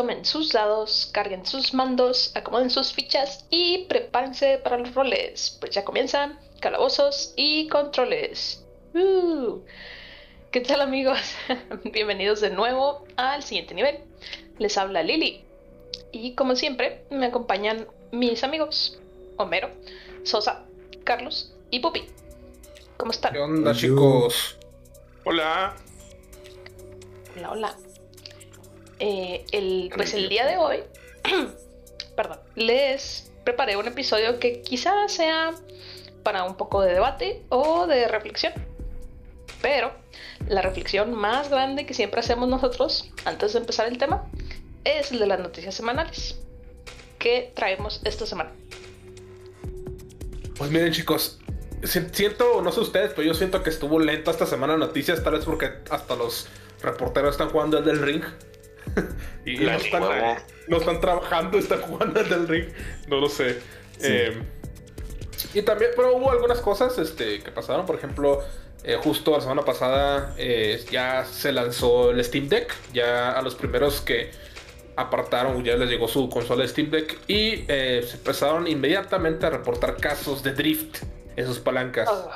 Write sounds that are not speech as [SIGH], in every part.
tomen sus dados, carguen sus mandos, acomoden sus fichas y prepárense para los roles. Pues ya comienzan calabozos y controles. Uh. ¿Qué tal amigos? [LAUGHS] Bienvenidos de nuevo al siguiente nivel. Les habla Lili. Y como siempre, me acompañan mis amigos Homero, Sosa, Carlos y Pupi. ¿Cómo están? ¿Qué onda, chicos? Hola. Hola, hola. Eh, el, pues el día de hoy, [CLEARS THROAT] perdón, les preparé un episodio que quizás sea para un poco de debate o de reflexión. Pero la reflexión más grande que siempre hacemos nosotros antes de empezar el tema es el de las noticias semanales. ¿Qué traemos esta semana? Pues miren chicos, siento, no sé ustedes, pero yo siento que estuvo lenta esta semana noticias, tal vez porque hasta los reporteros están jugando el del ring. [LAUGHS] y no están, no están, trabajando, están jugando el del ring. No lo sé. Eh, y también, pero hubo algunas cosas este, que pasaron. Por ejemplo, eh, justo la semana pasada eh, ya se lanzó el Steam Deck. Ya a los primeros que apartaron, ya les llegó su consola Steam Deck. Y se empezaron inmediatamente a reportar casos de drift en sus palancas. Oh.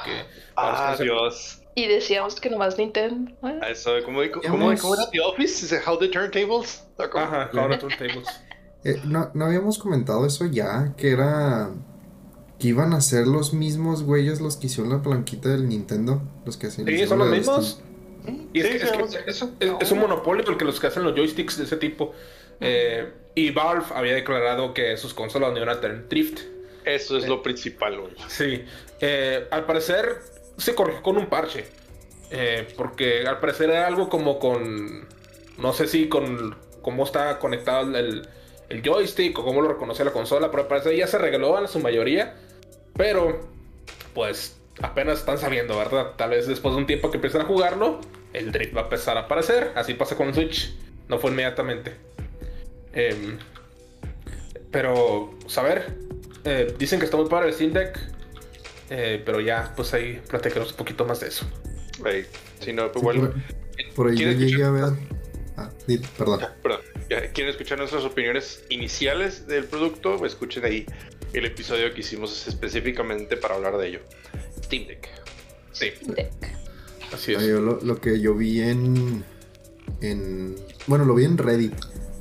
ah, Dios. Y decíamos que nomás Nintendo. Eso, ¿cómo, cómo, cómo era The Office? How the Turntables? Ajá, How the Turntables. [LAUGHS] Eh, no, no habíamos comentado eso ya, que era que iban a ser los mismos güeyes los que hicieron la palanquita del Nintendo, los que hacían. Sí, son los mismos. Y es, que, es, un monopolio porque los que hacen los joysticks de ese tipo. Eh, y Valve había declarado que sus consolas no iban a tener drift. Eso es lo principal, güey. Sí. Eh, al parecer se corrigió con un parche. Eh, porque al parecer era algo como con. No sé si con cómo está conectado el, joystick o cómo lo reconoce la consola. Pero al parecer ya se regaló en su mayoría. Pero, pues apenas están sabiendo, ¿verdad? Tal vez después de un tiempo que empiecen a jugarlo, el drift va a empezar a aparecer. Así pasa con el Switch. No fue inmediatamente. Em, pero, saber. Eh, dicen que está muy padre el Steam Deck. Eh, pero ya, pues ahí platicaremos un poquito más de eso. Si no, pues igual. Por, ahí yo llegué a ver. Ah, perdón. perdón. ¿Quieren escuchar nuestras opiniones iniciales del producto? Escuchen ahí el episodio que hicimos específicamente para hablar de ello. Steam Deck. Sí. Deck. Así es. lo, lo, que yo vi en, en. Bueno, lo vi en Reddit.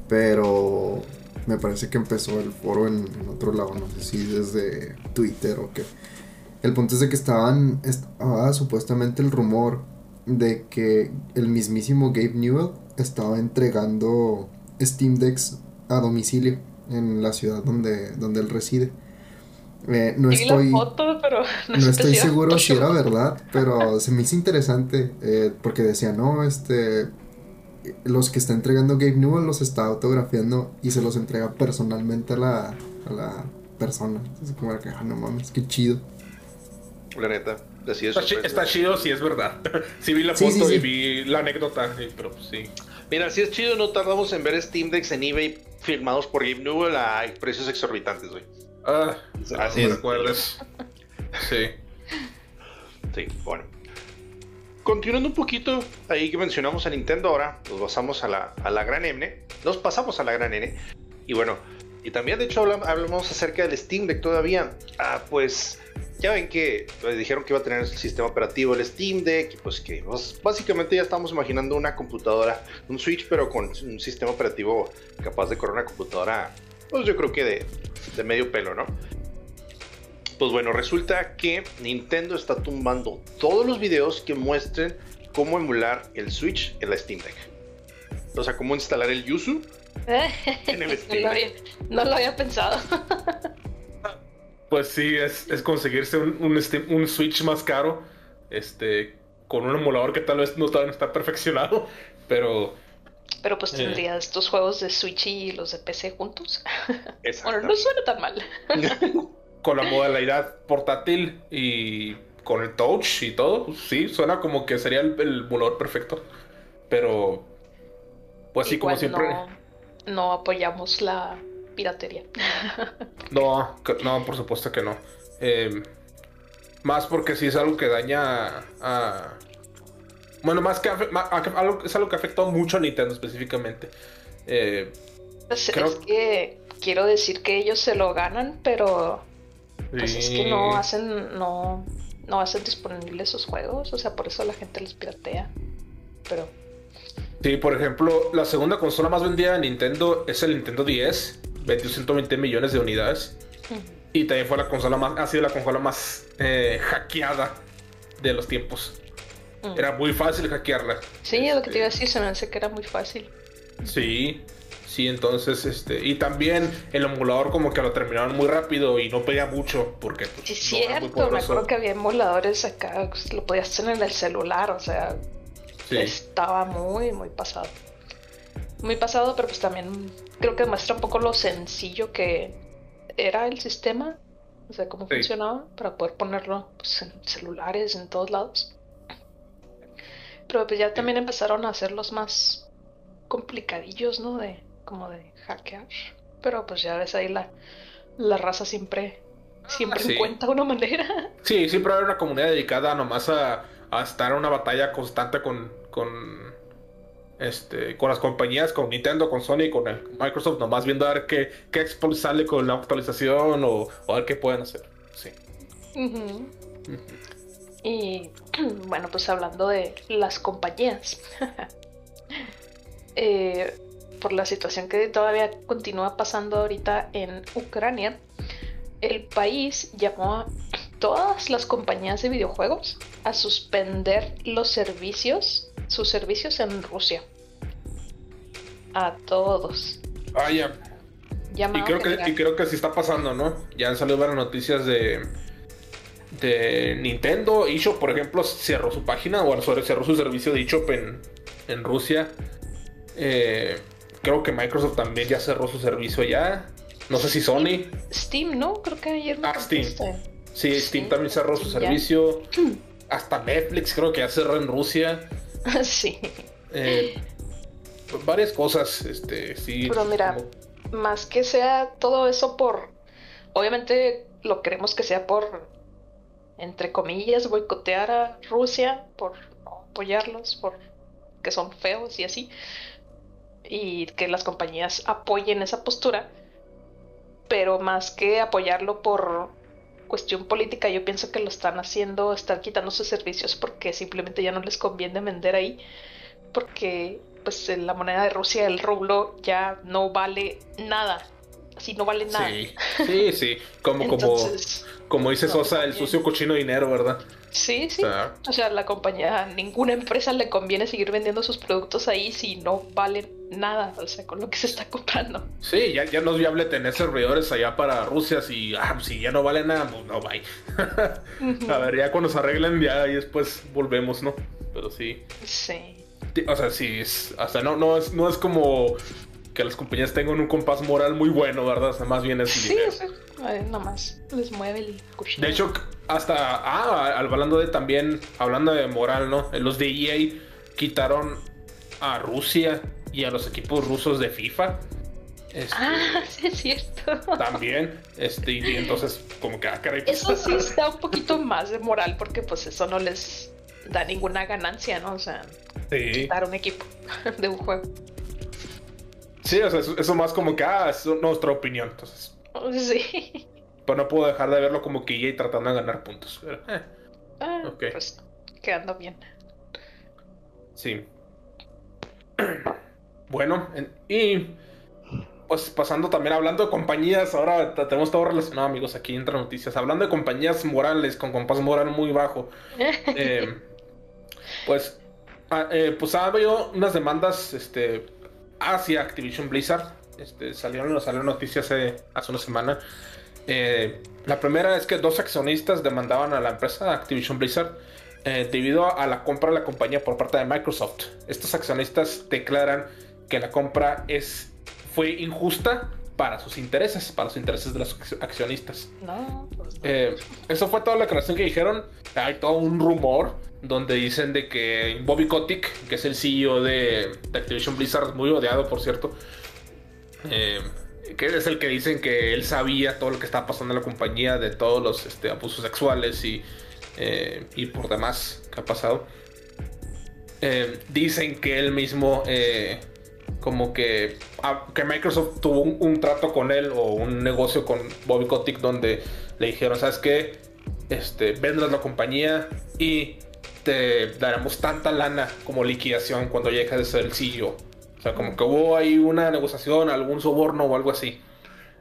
Pero me parece que empezó el foro en, otro lado, no sé si desde Twitter o qué. El punto es de que estaban, estaba supuestamente el rumor de que el mismísimo Gabe Newell estaba entregando Steam Decks a domicilio en la ciudad donde, donde él reside. Eh, no estoy, [LAUGHS] no, estoy seguro si era verdad, pero se me hizo interesante eh, porque decía, no, este, los que está entregando Gabe Newell los está autografiando y se los entrega personalmente a la, a la persona. Entonces, como que, ah, no mames, qué chido. La neta, así es. Está, chido si es verdad. [LAUGHS] sí vi la foto y vi la anécdota, pero pues, sí. Mira, si es chido, no tardamos en ver Steam Decks en eBay firmados por Gabe Newell a precios exorbitantes, güey. Ah, así es. recuerdes. sí. Sí, bueno. Continuando un poquito, ahí que mencionamos a Nintendo ahora, nos pasamos a la, a la gran N. Nos pasamos a la gran N. Y bueno, y también de hecho hablamos, acerca del Steam Deck todavía. Ah, pues ya ven que pues, dijeron que iba a tener el sistema operativo el Steam Deck y pues que pues, básicamente ya estamos imaginando una computadora, un Switch pero con un sistema operativo capaz de correr una computadora, pues yo creo que de, de medio pelo, ¿no? Pues bueno, resulta que Nintendo está tumbando todos los videos que muestren cómo emular el Switch en la Steam Deck. O sea, cómo instalar el Yuzu [LAUGHS] en el Steam Deck. No lo había, pensado. [LAUGHS] pues sí, es, conseguirse un, Switch más caro. Este. Con un emulador que tal vez no está, perfeccionado. [LAUGHS] Pero. Pero pues eh. tendría estos juegos de Switch y los de PC juntos. [LAUGHS] bueno, no suena tan mal. [LAUGHS] con la modalidad portátil y con el touch y todo, pues sí, suena como que sería el, el perfecto. Pero, pues sí, como siempre. No, apoyamos la piratería. no, no, por supuesto que no. Em, más porque sí es algo que daña a. Bueno, más que algo, es algo que afecta mucho a Nintendo específicamente. Eh, Pues es que quiero decir que ellos se lo ganan, pero pues es que no hacen, no, no hacen disponibles esos juegos, o sea, por eso la gente los piratea. Pero. Sí, por ejemplo, la segunda consola más vendida de Nintendo es el Nintendo 10, vendió 120 millones de unidades. Y también fue la consola más, ha sido la consola más eh, hackeada de los tiempos. Era muy fácil hackearla. Sí, lo que te iba a decir, se me hace que era muy fácil. Sí, sí, entonces, este, y también el emulador como que lo terminaron muy rápido y no pedía mucho porque... Pues, sí, cierto, me acuerdo que había emuladores acá, pues, lo podías tener en el celular, o sea, estaba muy, muy pasado. Muy pasado, pero pues también creo que demuestra un poco lo sencillo que era el sistema, o sea, cómo funcionaba para poder ponerlo pues, en celulares, en todos lados. Pero pues ya también empezaron a hacerlos más complicadillos, ¿no? De como de hackear. Pero pues ya ves ahí la, la raza siempre siempre encuentra una manera. Sí, siempre hay una comunidad dedicada nomás a, a estar en una batalla constante con, con este, con las compañías, con Nintendo, con Sony, con el Microsoft, nomás viendo a ver qué, qué sale con la actualización o, a ver qué pueden hacer. Sí. Y [CLEARS THROAT] bueno, pues hablando de las compañías, [LAUGHS] eh, por la situación que todavía continúa pasando ahorita en Ucrania, el país llamó a todas las compañías de videojuegos a suspender los servicios, sus servicios en Rusia. A todos. Ah, ya. Y creo, que, y creo que sí está pasando, ¿no? Ya han salido varias noticias de, de Nintendo. eShop, por ejemplo, cerró su página o cerró su servicio de eShop en, en Rusia. Eh, creo que Microsoft también ya cerró su servicio ya. No sé si Sony. Steam, ¿no? Creo que ayer Ah, Steam. Sí, Steam también cerró su servicio. [CLEARS THROAT] Hasta Netflix creo que ya cerró en Rusia. sí. Eh, varias cosas, este, sí. Pero mira, más que sea todo eso por. Obviamente lo queremos que sea por, entre comillas, boicotear a Rusia, por apoyarlos, por que son feos y así. Y que las compañías apoyen esa postura. Pero más que apoyarlo por cuestión política, yo pienso que lo están haciendo, están quitando sus servicios porque simplemente ya no les conviene vender ahí. Porque pues la moneda de Rusia, el rublo, ya no vale nada. Así no vale nada. Sí, [LAUGHS] sí, sí. Como, como, como dice Sosa, el sucio cochino dinero, ¿verdad? Sí, sí. O sea, la compañía, ninguna empresa le conviene seguir vendiendo sus productos ahí si no valen nada, o sea, con lo que se está comprando. Sí, ya, ya no es viable tener servidores allá para Rusia si, ah, si ya no vale nada, pues no, bye. [LAUGHS] A ver, ya cuando se arreglen ya y después volvemos, ¿no? Pero sí. Sí. O sea, sí, es, o sea, no, no, es, no es como que las compañías tengan un compás moral muy bueno, ¿verdad? O sea, más bien es sí, nomás les mueve el cuchillo. De hecho, hasta, ah, hablando de también, hablando de moral, ¿no? Los de EA quitaron a Rusia y a los equipos rusos de FIFA. Este, ah, [LAUGHS] sí es cierto. También, este, y entonces, como que, ah, caray, pues, Eso sí [LAUGHS] está un poquito más de moral, porque pues eso no les da ninguna ganancia, ¿no? O sea, sí. un equipo [LAUGHS] de un juego. Sí, o sea, eso, más como que, ah, es nuestra opinión, entonces. [LAUGHS] Sí. Pero no puedo dejar de verlo como que EA tratando de ganar puntos. Eh. Ah, pues quedando bien. Sí. [CLEARS THROAT] Bueno, y pues pasando también hablando de compañías, ahora tenemos todo relacionado, amigos, aquí entra noticias. Hablando de compañías morales con compás moral muy bajo. [LAUGHS] eh, pues, ah, eh, pues ha habido unas demandas este, hacia Activision Blizzard. Este, salieron, salieron noticias hace, hace una semana. Eh, la primera es que dos accionistas demandaban a la empresa Activision Blizzard eh, debido a la compra de la compañía por parte de Microsoft. Estos accionistas declaran que la compra es, fue injusta para sus intereses, para los intereses de los accionistas. No, pues eh, eso fue toda la declaración que dijeron. Hay todo un rumor donde dicen de que Bobby Kotick, que es el CEO de, Activision Blizzard, muy odiado por cierto, eh, que es el que dicen que él sabía todo lo que estaba pasando en la compañía, de todos los este, abusos sexuales y, eh, y por demás que ha pasado. dicen que él mismo como que, ah, que Microsoft tuvo un, trato con él o un negocio con Bobby Kotick donde le dijeron, ¿sabes qué? Este, vendas la compañía y te daremos tanta lana como liquidación cuando llegue de ser el CEO. O sea, como que hubo ahí una negociación, algún soborno o algo así.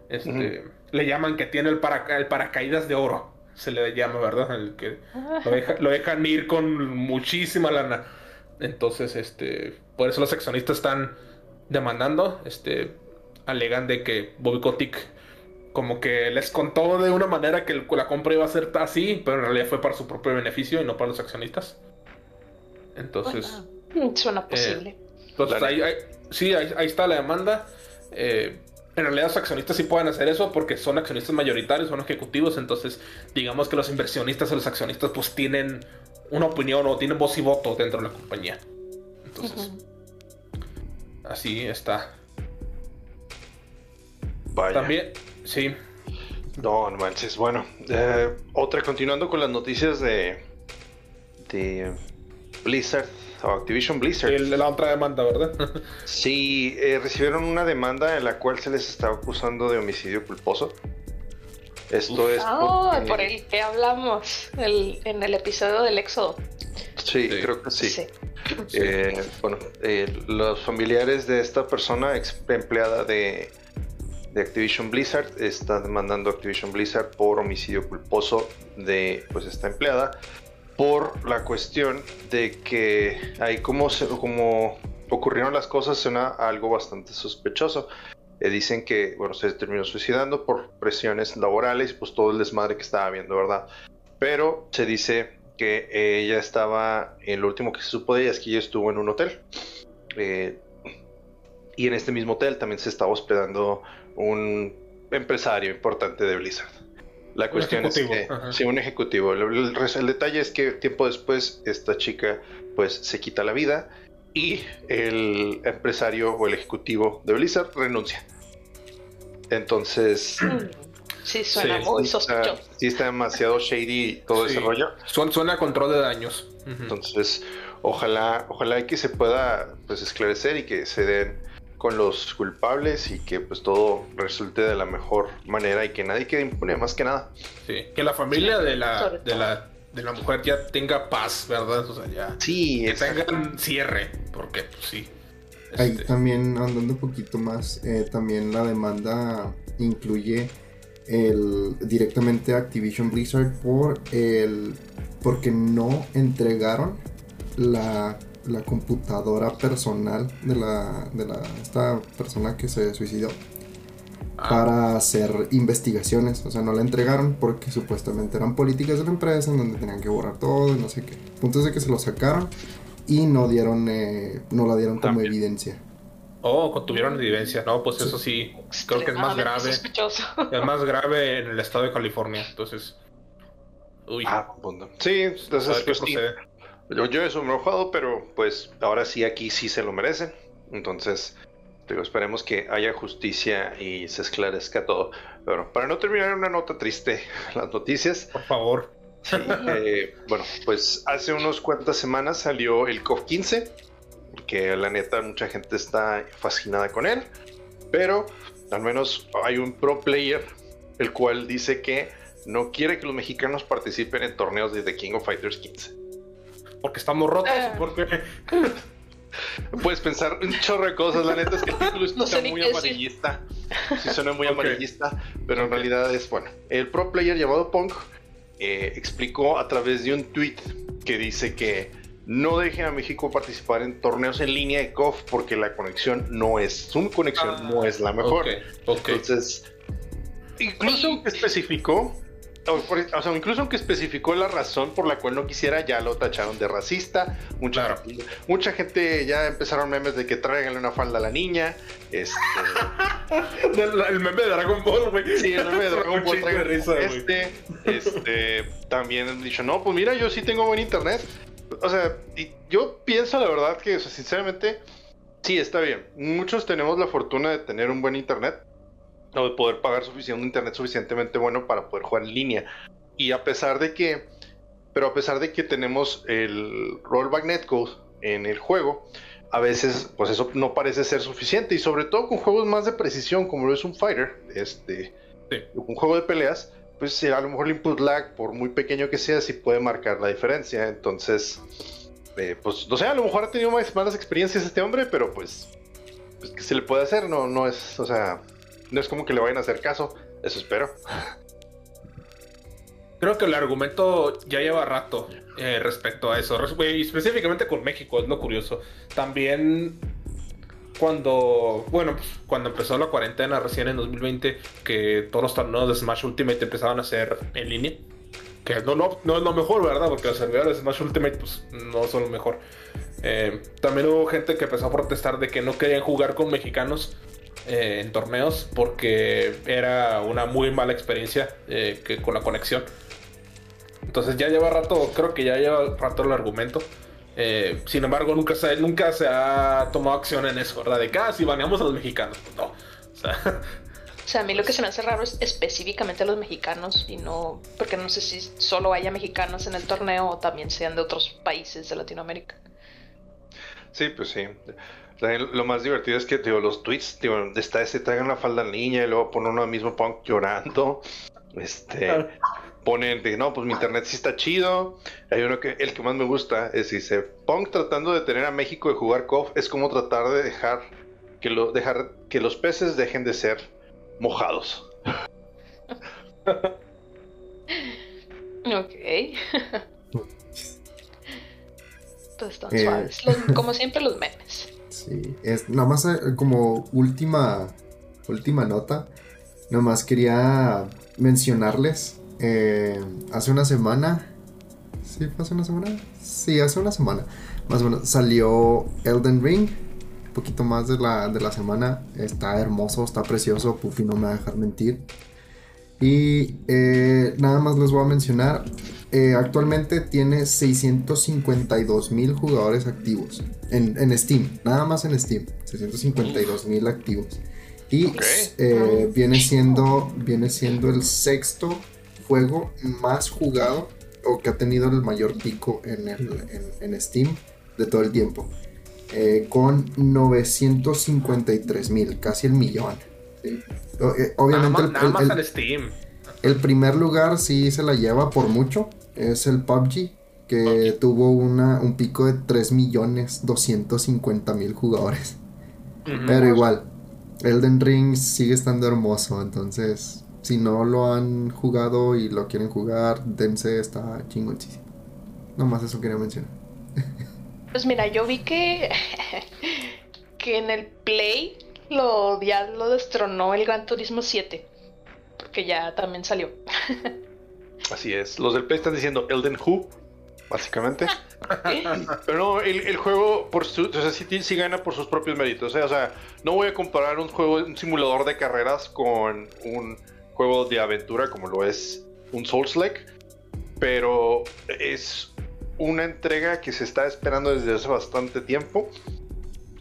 Este, Le llaman que tiene el, el paracaídas de oro. Se le llama, ¿verdad? El que lo, dejan ir con muchísima lana. Entonces, este, por eso los accionistas están demandando, este, alegan de que Bobby Kotick como que les contó de una manera que la compra iba a ser así, pero en realidad fue para su propio beneficio y no para los accionistas. Entonces... Suena posible. entonces, ahí, sí, ahí, está la demanda. Eh, en realidad los accionistas sí pueden hacer eso porque son accionistas mayoritarios, son ejecutivos, entonces digamos que los inversionistas o los accionistas pues tienen una opinión o tienen voz y voto dentro de la compañía. Entonces, así está. Vaya. También, sí. No, no manches. Bueno, eh, otra, continuando con las noticias de, de Blizzard o Activision Blizzard. la otra demanda, ¿verdad? [LAUGHS] sí, eh, recibieron una demanda en la cual se les estaba acusando de homicidio culposo. Esto es. Oh, por el que hablamos en el episodio del Éxodo. Sí, creo que sí. Eh, bueno, los familiares de esta persona, ex empleada de de Activision Blizzard está demandando a Activision Blizzard por homicidio culposo de pues esta empleada por la cuestión de que ahí como, como ocurrieron las cosas suena algo bastante sospechoso. Eh, dicen que bueno se terminó suicidando por presiones laborales pues todo el desmadre que estaba viendo, ¿verdad? Pero se dice que ella estaba, en lo último que se supo de ella es que ella estuvo en un hotel. Eh, y en este mismo hotel también se estaba hospedando un empresario importante de Blizzard. La cuestión es que, sí, un ejecutivo. El, detalle es que tiempo después esta chica pues se quita la vida y el empresario o el ejecutivo de Blizzard renuncia. Entonces... [CLEARS THROAT] Sí, suena muy sospechoso. sí, está demasiado shady todo ese rollo. Suena, a control de daños. Entonces, ojalá, ojalá que se pueda pues esclarecer y que se den con los culpables y que pues todo resulte de la mejor manera y que nadie quede impune más que nada. Sí, que la familia de la, de la de la mujer ya tenga paz, ¿verdad? O sea, ya sí, que tengan cierre, porque pues sí. Ahí este también andando un poquito más, eh, también la demanda incluye el directamente Activision Blizzard por el porque no entregaron la la computadora personal de la, de la esta persona que se suicidó ah. para hacer investigaciones. O sea, no la entregaron porque supuestamente eran políticas de la empresa en donde tenían que borrar todo y no sé qué. Punto de que se lo sacaron y no dieron, eh, no la dieron como evidencia. Oh, tuvieron evidencia, no, pues eso sí, creo que es más grave. [LAUGHS] Es más grave en el estado de California, entonces. Uy. Ah, sí, entonces pues, yo, yo eso me he enojado, pero pues ahora sí aquí sí se lo merecen. Entonces, digo, esperemos que haya justicia y se esclarezca todo. Pero para no terminar una nota triste, [LAUGHS] las noticias. Por favor. Eh, bueno, pues hace unos cuantas semanas salió el COF 15, que la neta mucha gente está fascinada con él, pero al menos hay un pro player el cual dice que no quiere que los mexicanos participen en torneos de The King of Fighters 15 porque estamos rotos, ah. porque... [LAUGHS] Puedes pensar un chorro de cosas, la neta es que el título [LAUGHS] está muy amarillista. Sí suena muy [LAUGHS] amarillista, pero en realidad es bueno. El pro player llamado Punk eh, explicó a través de un tweet que dice que no dejen a México participar en torneos en línea de KOF porque la conexión no es, su conexión no es la mejor. Entonces, incluso especificó o, sea, incluso aunque especificó la razón por la cual no quisiera, ya lo tacharon de racista. Mucha, gente, mucha gente ya empezaron memes de que tráiganle una falda a la niña. Este... [LAUGHS] el meme de Dragon Ball, güey. Sí, el meme de Dragon [LAUGHS] Ball. Risa, este, este, también han dicho, no, pues mira, yo sí tengo buen internet. O sea, yo pienso la verdad que, sinceramente, sí, está bien. Muchos tenemos la fortuna de tener un buen internet o de poder pagar suficiente, un internet suficientemente bueno para poder jugar en línea. Y a pesar de que, pero a pesar de que tenemos el rollback netcode en el juego, a veces, pues eso no parece ser suficiente. Y sobre todo con juegos más de precisión, como lo es un fighter, este, un juego de peleas, pues a lo mejor el input lag, por muy pequeño que sea, sí puede marcar la diferencia. Entonces, eh, pues no sé, a lo mejor ha tenido más malas experiencias este hombre, pero pues, pues ¿qué se le puede hacer? No, no es, o sea, no es como que le vayan a hacer caso. Eso espero. Creo que el argumento ya lleva rato eh, respecto a eso. Y específicamente con México, es lo curioso. También cuando, bueno, pues, cuando empezó la cuarentena recién en 2020, que todos los torneos de Smash Ultimate empezaban a ser en línea. Que no, es lo mejor, ¿verdad? Porque los servidores de Smash Ultimate pues, no son lo mejor. Eh, también hubo gente que empezó a protestar de que no querían jugar con mexicanos eh, en torneos porque era una muy mala experiencia que con la conexión. Entonces ya lleva rato, creo que ya lleva rato el argumento. Eh, sin embargo, nunca se, nunca se ha tomado acción en eso, ¿verdad? De que, ah, si baneamos a los mexicanos. Pues no. O sea, o sea, a mí lo que se me hace raro es específicamente a los mexicanos y no, porque no sé si solo haya mexicanos en el torneo o también sean de otros países de Latinoamérica. Sí, pues sí. Lo más divertido es que digo, los tweets, digo, está ese traigan la falda al niña y luego pone uno mismo punk llorando. Este, ponen de no, pues mi internet sí está chido. Hay uno que el que más me gusta es dice Punk tratando de tener a México de jugar KOF es como tratar de dejar que lo dejar que los peces dejen de ser mojados. [LAUGHS] ok. [LAUGHS] pues están suaves. como siempre los memes. Sí, es nada más eh, como última última nota. Nada más quería mencionarles eh, hace una semana. ¿Sí fue hace una semana? Sí, hace una semana. Más o menos salió Elden Ring. Un poquito más de la, de la semana. Está hermoso, está precioso. Puffy no me va a dejar mentir. Y eh, nada más les voy a mencionar. Eh, actualmente tiene 652 mil jugadores activos en, Steam. Nada más en Steam. 652 mil activos. Y viene, siendo, viene siendo el sexto juego más jugado o que ha tenido el mayor pico en, en, Steam de todo el tiempo. Eh, con 953 mil, casi el millón. Eh, obviamente el, Steam. el primer lugar sí se la lleva por mucho. Es el PUBG, que tuvo una, un pico de 3 millones 250 mil jugadores. Pero igual, Elden Ring sigue estando hermoso, entonces si no lo han jugado y lo quieren jugar, dense, está chingoncísimo. Nomás eso quería mencionar. Pues mira, yo vi que, [LAUGHS] que en el Play lo, ya lo destronó el Gran Turismo 7. Porque ya también salió. [LAUGHS] Así es. Los del Play están diciendo Elden Who, básicamente. [LAUGHS] Pero no, el, juego por su, o sea, sí, gana por sus propios méritos. ¿eh? O sea, no voy a comparar un juego, un simulador de carreras con un juego de aventura como lo es un Souls-like, pero es una entrega que se está esperando desde hace bastante tiempo.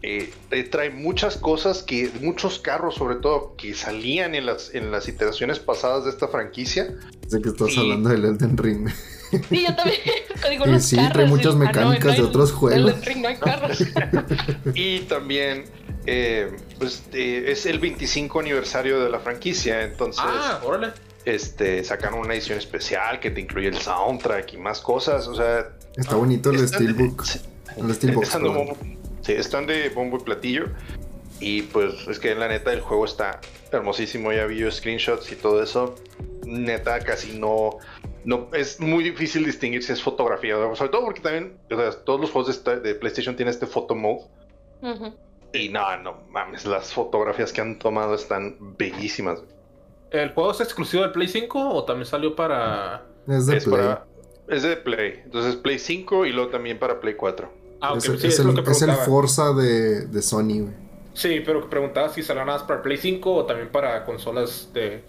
Eh, trae muchas cosas que, muchos carros sobre todo, que salían en las, en las iteraciones pasadas de esta franquicia. Sé que estás hablando del Elden Ring. [LAUGHS] Sí, yo también. [LAUGHS] Digo, los sí, trae muchas mecánicas de otros juegos. Elden Ring no hay carros. [LAUGHS] y también eh, pues, eh, es el 25 aniversario de la franquicia, entonces... Ah, órale. Este, sacaron una edición especial que te incluye el soundtrack y más cosas, o sea... Está bonito el Steelbook. el Steelbook. Están, de, sí, están de bombo y platillo. Y pues es que la neta el juego está hermosísimo, ya vi yo screenshots y todo eso. Neta, casi no, no es muy difícil distinguir si es fotografía, sobre todo porque también todos los juegos de, PlayStation tienen este photo mode. Y no, no mames, las fotografías que han tomado están bellísimas. ¿El juego es exclusivo de Play 5 o también salió para... Es de Play. es de Play. Entonces Play 5 y luego también para Play 4. Ah, es, el, Forza de, de Sony, güey. Sí, pero preguntaba si salió nada más para Play 5 o también para consolas de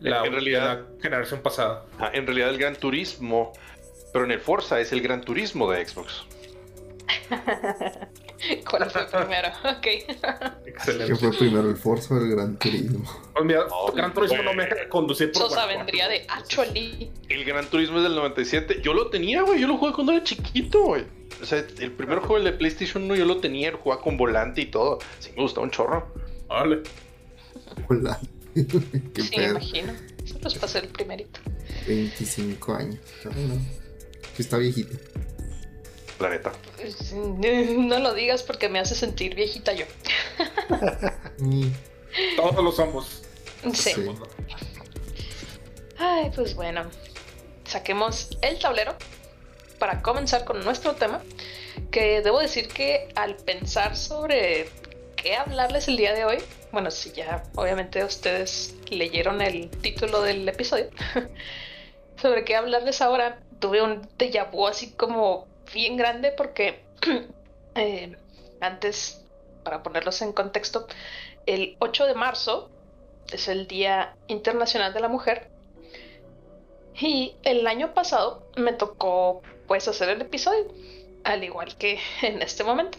la, en realidad, generación pasada. en realidad el Gran Turismo, pero en el Forza es el Gran Turismo de Xbox. [LAUGHS] ¿Cuál fue primero? [LAUGHS] Ok. Excelente. ¿Qué fue primero, el Forza o el Gran Turismo? Pues mira, el Gran Turismo no me deja conducir por Sosa vendría de Actually. El Gran Turismo es del 97. Yo lo tenía, güey. Yo lo jugué cuando era chiquito, güey. o sea, el primer juego el de PlayStation 1 yo lo tenía, lo jugaba con volante y todo. Sí, me gustaba un chorro. Vale. Hola. [LAUGHS] Qué sí, me pedo. imagino. Eso pues pasó el primerito. 25 años. Ay, no. Sí está viejito. La neta. Pues, No lo digas porque me hace sentir viejita yo. [LAUGHS] Mm, Todos lo somos. Sí. Sí. Ay, pues bueno. Saquemos el tablero para comenzar con nuestro tema. Que debo decir que al pensar sobre qué hablarles el día de hoy, bueno, si ya obviamente ustedes leyeron el título del episodio, [LAUGHS] sobre qué hablarles ahora, tuve un déjà vu así como bien grande porque [CLEARS THROAT] eh, antes, para ponerlos en contexto, el 8 de marzo es el Día Internacional de la Mujer y el año pasado me tocó pues hacer el episodio, al igual que en este momento,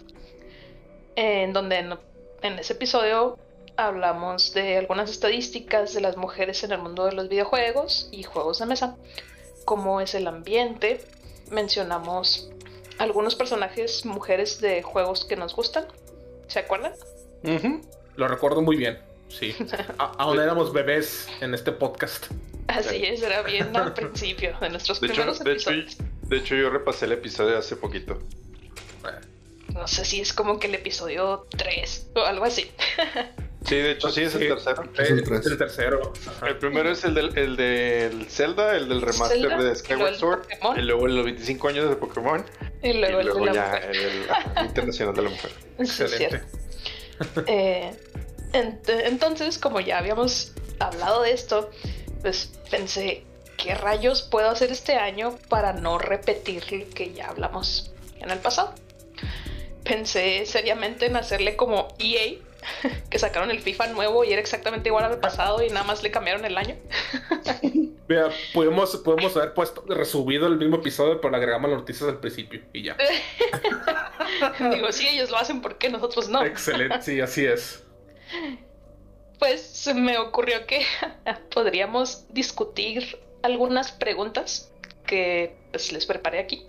en donde en, en ese episodio hablamos de algunas estadísticas de las mujeres en el mundo de los videojuegos y juegos de mesa, cómo es el ambiente, mencionamos algunos personajes mujeres de juegos que nos gustan, ¿se acuerdan? Ujú. Lo recuerdo muy bien. Sí. [LAUGHS] Aún éramos bebés en este podcast. Así es, era bien al [LAUGHS] principio de nuestros De hecho, primeros de hecho, episodios. de hecho, yo repasé el episodio hace poquito. No sé si es como que el episodio 3 o algo así. [LAUGHS] Sí, de hecho, sí, es el Sí. tercero. Es el tres. el tercero. Ajá. El primero es el del, el del Zelda, el del remaster Zelda, de Skyward Sword, y luego los 25 años de Pokémon, Y luego, y luego el de la ya mujer. el, [LAUGHS] Internacional de la Mujer. Sí, es Excelente. cierto. [LAUGHS] Eh, ent- entonces, como ya habíamos hablado de esto, pues pensé, ¿qué rayos puedo hacer este año para no repetir lo que ya hablamos en el pasado? Pensé seriamente en hacerle como EA, [LAUGHS] que sacaron el FIFA nuevo y era exactamente igual al pasado y nada más le cambiaron el año. [LAUGHS] Mira, podemos, podemos haber puesto resubido el mismo episodio, pero le agregamos las noticias al principio y ya. [LAUGHS] Digo, si ellos lo hacen, ¿por qué nosotros no? Excelente, sí, así es. Pues se me ocurrió que podríamos discutir algunas preguntas que pues, les preparé aquí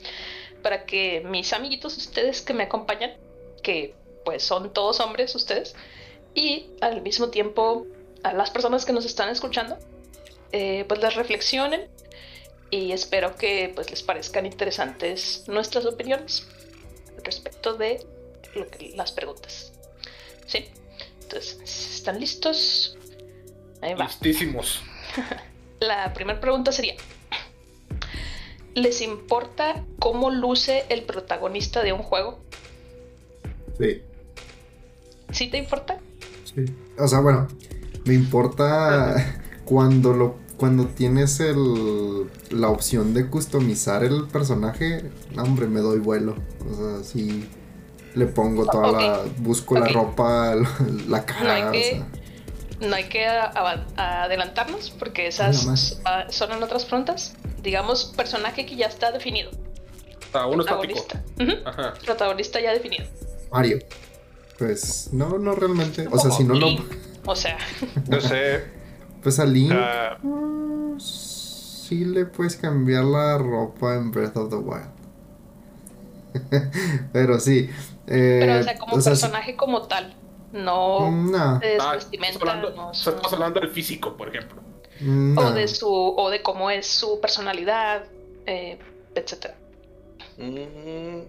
para que mis amiguitos, ustedes que me acompañan, que pues son todos hombres ustedes, y al mismo tiempo a las personas que nos están escuchando, eh, pues las reflexionen y espero que pues les parezcan interesantes nuestras opiniones respecto de lo que, las preguntas. ¿Sí? Entonces, ¿están listos? Ahí va. Listísimos. [LAUGHS] La primera pregunta sería, ¿les importa cómo luce el protagonista de un juego? Sí, ¿Sí te importa? sí. O sea, bueno, me importa cuando lo cuando tienes el, la opción de customizar el personaje, hombre, me doy vuelo. O sea, sí le pongo toda la. Busco la ropa, la cara. No hay que- o sea, No hay que adelantarnos porque esas son en otras preguntas. Digamos, personaje que ya está definido. Ah, uno. Protagonista. Ajá. Protagonista ya definido. Mario. Pues no, no realmente. O sea, si no lo. Link. O sea, No sé, Pues a Link. mm, sí le puedes cambiar la ropa en Breath of the Wild. [LAUGHS] Pero sí. eh, pero o sea, como o sea, sí- personaje como tal. No No, de su Ah, vestimenta, estamos hablando, no estamos hablando del físico, por ejemplo. No. o de su o de cómo es su personalidad, eh, etcétera. mm,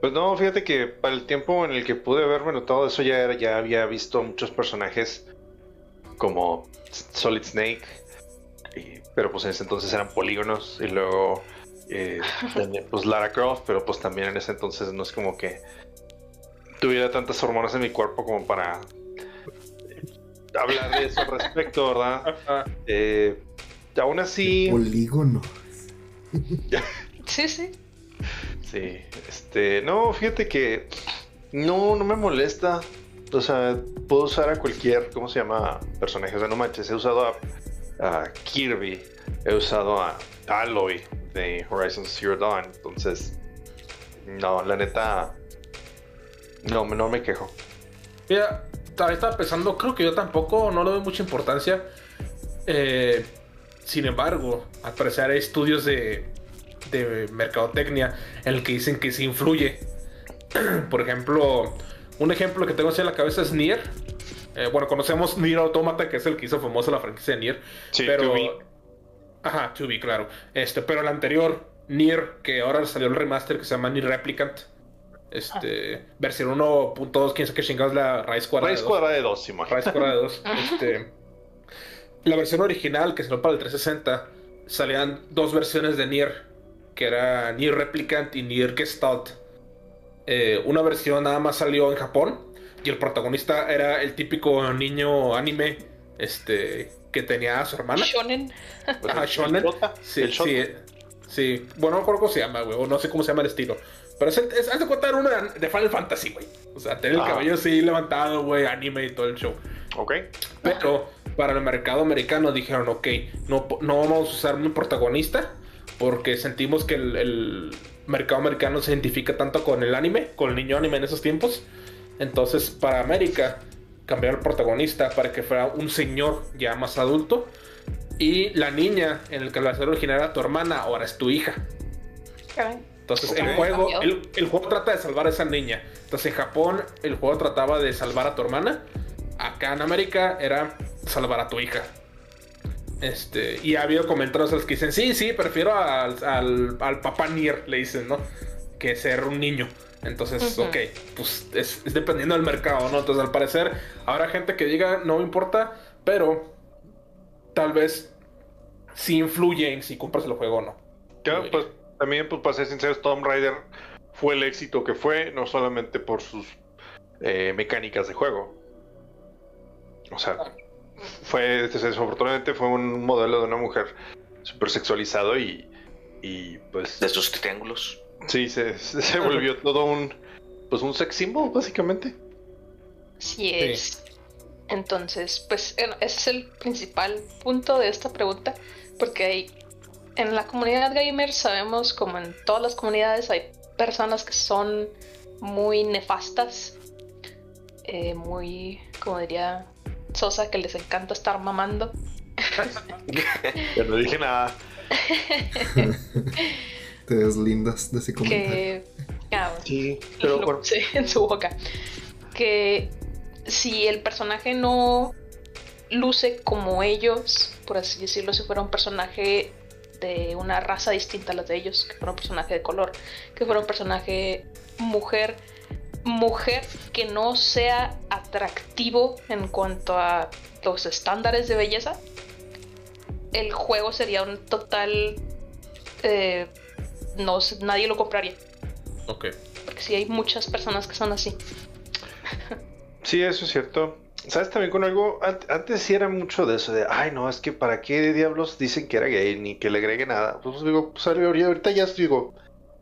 pues no, fíjate que para el tiempo en el que pude haberme notado eso ya era, ya había visto muchos personajes como Solid Snake, y- pero pues en ese entonces eran polígonos y luego eh, [LAUGHS] también, pues Lara Croft, pero pues también en ese entonces no es como que tuviera tantas hormonas en mi cuerpo como para hablar de eso al respecto, ¿verdad? Ajá. Eh, aún así, Polígono. Sí, sí. sí, este, no, fíjate que no, no me molesta. O sea, puedo usar a cualquier, ¿cómo se llama? Personaje. O sea, no manches, he usado a, a Kirby, he usado a Aloy de Horizon Zero Dawn. Entonces, no, la neta, no, no me quejo. Mira, también estaba pensando, creo que yo tampoco no le doy mucha importancia. Eh, sin embargo, al parecer hay estudios de, de mercadotecnia en el que dicen que sí influye. [CLEARS THROAT] Por ejemplo, un ejemplo que tengo así en la cabeza es Nier. Eh, bueno, conocemos Nier Automata, que es el que hizo famosa la franquicia de Nier. Sí, pero... 2B. Ajá, 2B, claro. Este, pero el anterior, Nier, que ahora salió el remaster que se llama Nier Replicant. Este, versión 1.2, quién sabe qué chingados la raíz cuadrada. Raíz cuadrada de 2, Simón. Raíz cuadrada de 2. Este, la versión original que salió para el 360 salían dos versiones de Nier, que era Nier Replicant y Nier Gestalt. Eh, una versión nada más salió en Japón y el protagonista era el típico niño anime este que tenía a su hermana. Shonen. Ajá, shonen. Sí, sí, sí. Bueno, no recuerdo cómo se llama, güey. O no sé cómo se llama el estilo. Pero es, de cuenta era una de Final Fantasy, güey. O sea, tener el Ah. cabello así levantado, güey, anime y todo el show. Ok. Pero para el mercado americano dijeron, ok, no, no vamos a usar un protagonista porque sentimos que el, el mercado americano se identifica tanto con el anime, con el niño anime en esos tiempos. Entonces, para América, cambiar el protagonista para que fuera un señor ya más adulto. Y la niña en el que la serie original era tu hermana, ahora es tu hija. Caray. Entonces el juego, el, el juego trata de salvar a esa niña. Entonces en Japón el juego trataba de salvar a tu hermana. Acá en América era salvar a tu hija. Este, y ha habido comentarios en los que dicen, sí, sí, prefiero al, al, al papá Nier, le dicen, ¿no? Que ser un niño. Entonces, Ujú. ok, pues es, es dependiendo del mercado, ¿no? Entonces al parecer habrá gente que diga, no me importa, pero tal vez sí influye en si compras el juego o no. Claro, Muy pues también, pues para ser sinceros, Tomb Raider fue el éxito que fue, no solamente por sus eh, mecánicas de juego. O sea, fue, desafortunadamente fue un modelo de una mujer súper sexualizado y, y pues De sus triángulos. sí, se, [LAUGHS] se volvió todo un, pues un sex symbol, básicamente. Así es. Entonces, pues ese es el principal punto de esta pregunta, porque hay, en la comunidad gamer sabemos, como en todas las comunidades, hay personas que son muy nefastas, eh, muy, como diría Sosa, que les encanta estar mamando. [LAUGHS] Ya no dije nada. [LAUGHS] Te deslindas de ese comentario. que [LAUGHS] ah, Sí, lo pero puse en su boca. Que si el personaje no luce como ellos, por así decirlo, si fuera un personaje de una raza distinta a la de ellos, que fuera un personaje de color, que fuera un personaje mujer, mujer que no sea atractivo en cuanto a los estándares de belleza, el juego sería un total... eh, no, sé, nadie lo compraría. Ok. Porque sí hay muchas personas que son así. Sí, eso es cierto. ¿Sabes también con algo? An- Antes sí era mucho de eso, de, ay, no, es que para qué diablos dicen que era gay, ni que le agregue nada. Pues digo, pues ahorita ya digo,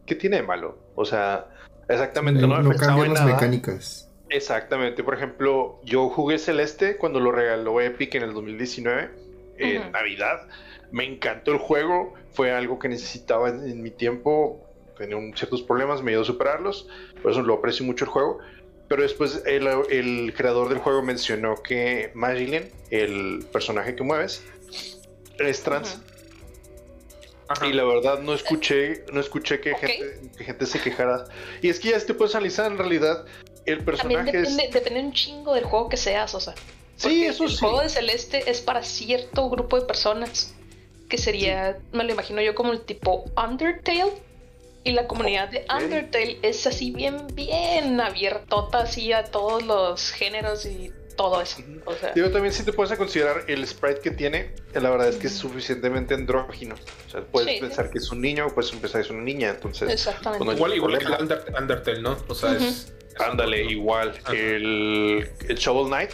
¿qué tiene de malo? O sea, exactamente, no, no, cambian las nada. mecánicas. Exactamente, por ejemplo, yo jugué Celeste cuando lo regaló Epic en el 2019, en Ujú. Navidad. Me encantó el juego, fue algo que necesitaba en, en mi tiempo, tenía un- ciertos problemas, me ayudó a superarlos, por eso lo aprecio mucho el juego. Pero después el, el creador del juego mencionó que Marilyn, el personaje que mueves, es trans. Ajá. Y la verdad no escuché, no escuché que, gente, que gente se quejara. Y es que ya te puedes analizar en realidad el También personaje es... depende, depende un chingo del juego que seas, o sea. Sí, eso el sí. juego de Celeste es para cierto grupo de personas. Que sería, me lo imagino yo como el tipo Undertale. Y la comunidad de. Undertale es así bien, bien abiertota, así a todos los géneros y todo eso. O sea, Digo, también si te puedes considerar el sprite que tiene, la verdad es que es suficientemente andrógino. O sea, puedes Sí. pensar que es un niño o puedes pensar que es una niña, entonces... exactamente. Bueno, Igual, igual que el Under- Undertale, ¿no? O sea, es, es Ándale, igual. El, el Shovel Knight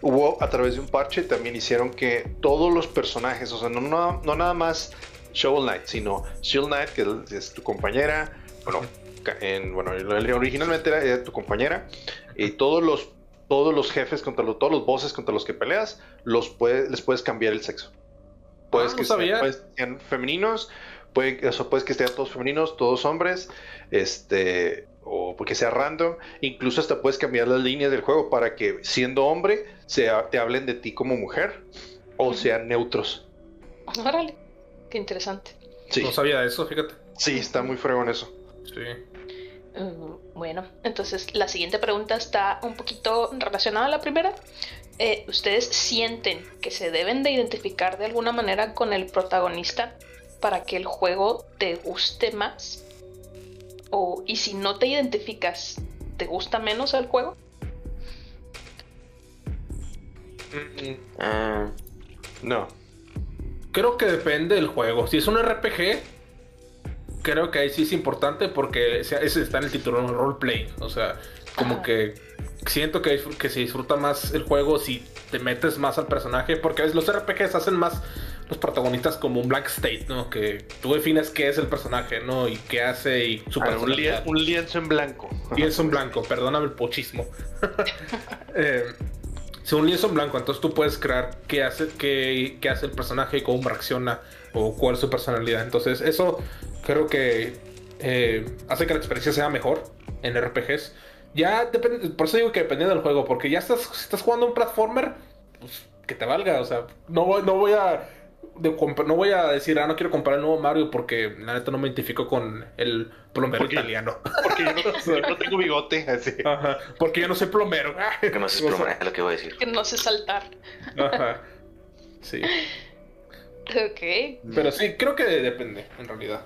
hubo a través de un parche, también hicieron que todos los personajes, o sea, no, no, no nada más Shovel Knight, sino Shield Knight, que es tu compañera, bueno, en, bueno originalmente era, era tu compañera, y todos los, todos los jefes, contra los, todos los bosses contra los que peleas, los puedes, les puedes cambiar el sexo. Puedes, Ah, no que, sean, sabía. puedes que sean femeninos, puede, eso, puedes que estén todos femeninos, todos hombres, este, o porque sea random, incluso hasta puedes cambiar las líneas del juego para que siendo hombre sea, te hablen de ti como mujer o sean neutros. Órale, qué interesante. Sí. No sabía eso, fíjate. Sí, está muy fregón eso. Sí. Uh, bueno, entonces la siguiente pregunta está un poquito relacionada a la primera. Eh, ¿Ustedes sienten que se deben de identificar de alguna manera con el protagonista para que el juego te guste más? O, y si no te identificas, ¿te gusta menos el juego? Ah, no. Creo que depende del juego. Si es un RPG, creo que ahí sí es importante porque ese está en el título, ¿no? roleplay. O sea, como Ajá. que siento que, que se disfruta más el juego si te metes más al personaje. Porque a veces los RPGs hacen más los protagonistas como un blank state, ¿no? Que tú defines qué es el personaje, ¿no? Y qué hace y su Ah, un, personalidad. lie- un lienzo en blanco. Lienzo en blanco, perdóname el pochismo. [LAUGHS] [LAUGHS] eh, es un lienzo en blanco, entonces tú puedes crear qué hace, qué, hace el personaje, cómo reacciona o cuál es su personalidad. Entonces, eso creo que eh, hace que la experiencia sea mejor en RPGs. Ya depende, por eso digo que dependiendo del juego, porque ya estás, si estás jugando un platformer, pues que te valga, o sea, no no voy a de no voy a decir, ah, no quiero comprar el nuevo Mario porque la neta no me identifico con el plomero Porque- italiano. [LAUGHS] Porque yo no, [LAUGHS] yo no tengo bigote. Así. Ajá, porque yo no soy plomero. [LAUGHS] Que no se O sea, plomera, es lo que voy a decir. Que no sé saltar. Ajá. Sí. Ok. Pero sí, creo que depende, en realidad.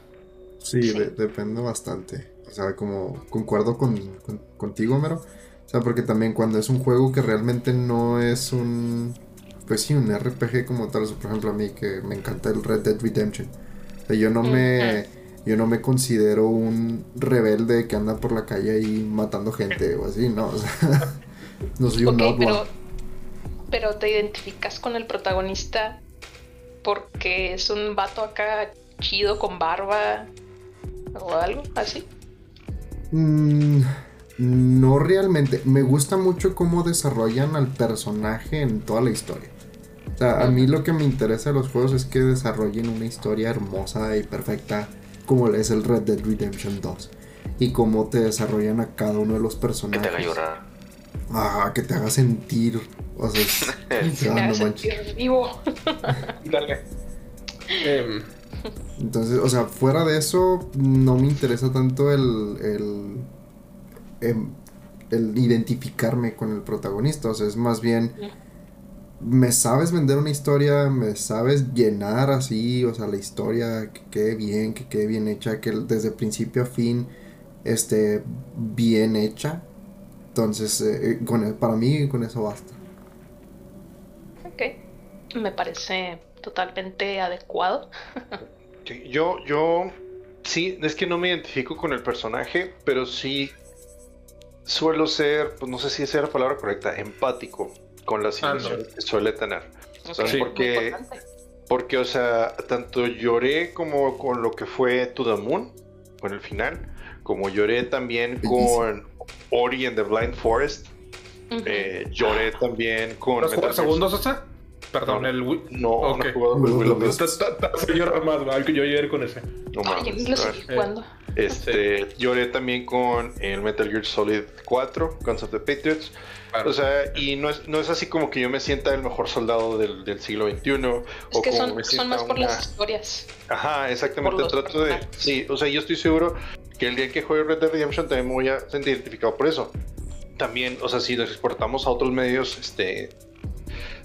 Sí, Sí. de- depende bastante. O sea, como concuerdo con, con- contigo, Mero. O sea, porque también cuando es un juego que realmente no es un... Pues sí, un RPG como tal. Por ejemplo, a mí que me encanta el Red Dead Redemption. O sea, yo no me... Yo no me considero un rebelde que anda por la calle ahí matando gente o así, no. O sea, [LAUGHS] no soy un pero, pero te identificas con el protagonista porque es un vato acá chido con barba o algo así. Mm, no realmente. Me gusta mucho cómo desarrollan al personaje en toda la historia. O sea, a mí lo que me interesa de los juegos es que desarrollen una historia hermosa y perfecta como es el Red Dead Redemption 2. Y cómo te desarrollan a cada uno de los Que personajes. te haga llorar. Ah, que te haga sentir. O sea, es- [LAUGHS] ah, no manches. sentir vivo. [LAUGHS] Dale. Em, Entonces, o sea, fuera de eso, no me interesa tanto el, el, em, el identificarme con el protagonista. O sea, es más bien, me sabes vender una historia, me sabes llenar así, o sea, la historia que quede bien, que quede bien hecha, que desde principio a fin esté bien hecha. Entonces, eh, con, e- para mí, con eso basta. Ok. Me parece totalmente adecuado. [LAUGHS] Sí, Yo, yo, sí, es que no me identifico con el personaje, pero sí suelo ser, pues no sé si esa es la palabra correcta, empático con las Ah, no. situaciones que suele tener. Porque, porque, o sea, tanto lloré como con lo que fue To the Moon, con el final, como lloré también con Ori and the Blind Forest, eh, lloré también con... ¿No has jugado Metal el Gear segundo, Sosa? Perdón, No. el Wii. No, Ok. no he jugado más, yo con ese. No Ay, mames, lo a ver. seguí jugando. Este, lloré también con el Metal Gear Solid 4, Guns of the Patriots. Claro. O sea, y no es, no es así como que yo me sienta el mejor soldado del, del siglo XXI. Es o que como son, me son más por una- las historias. Ajá, exactamente. Trato de. Sí, o sea, yo estoy seguro que el día que juegue Red Dead Redemption también me voy a sentir identificado por eso. También, o sea, si nos exportamos a otros medios este,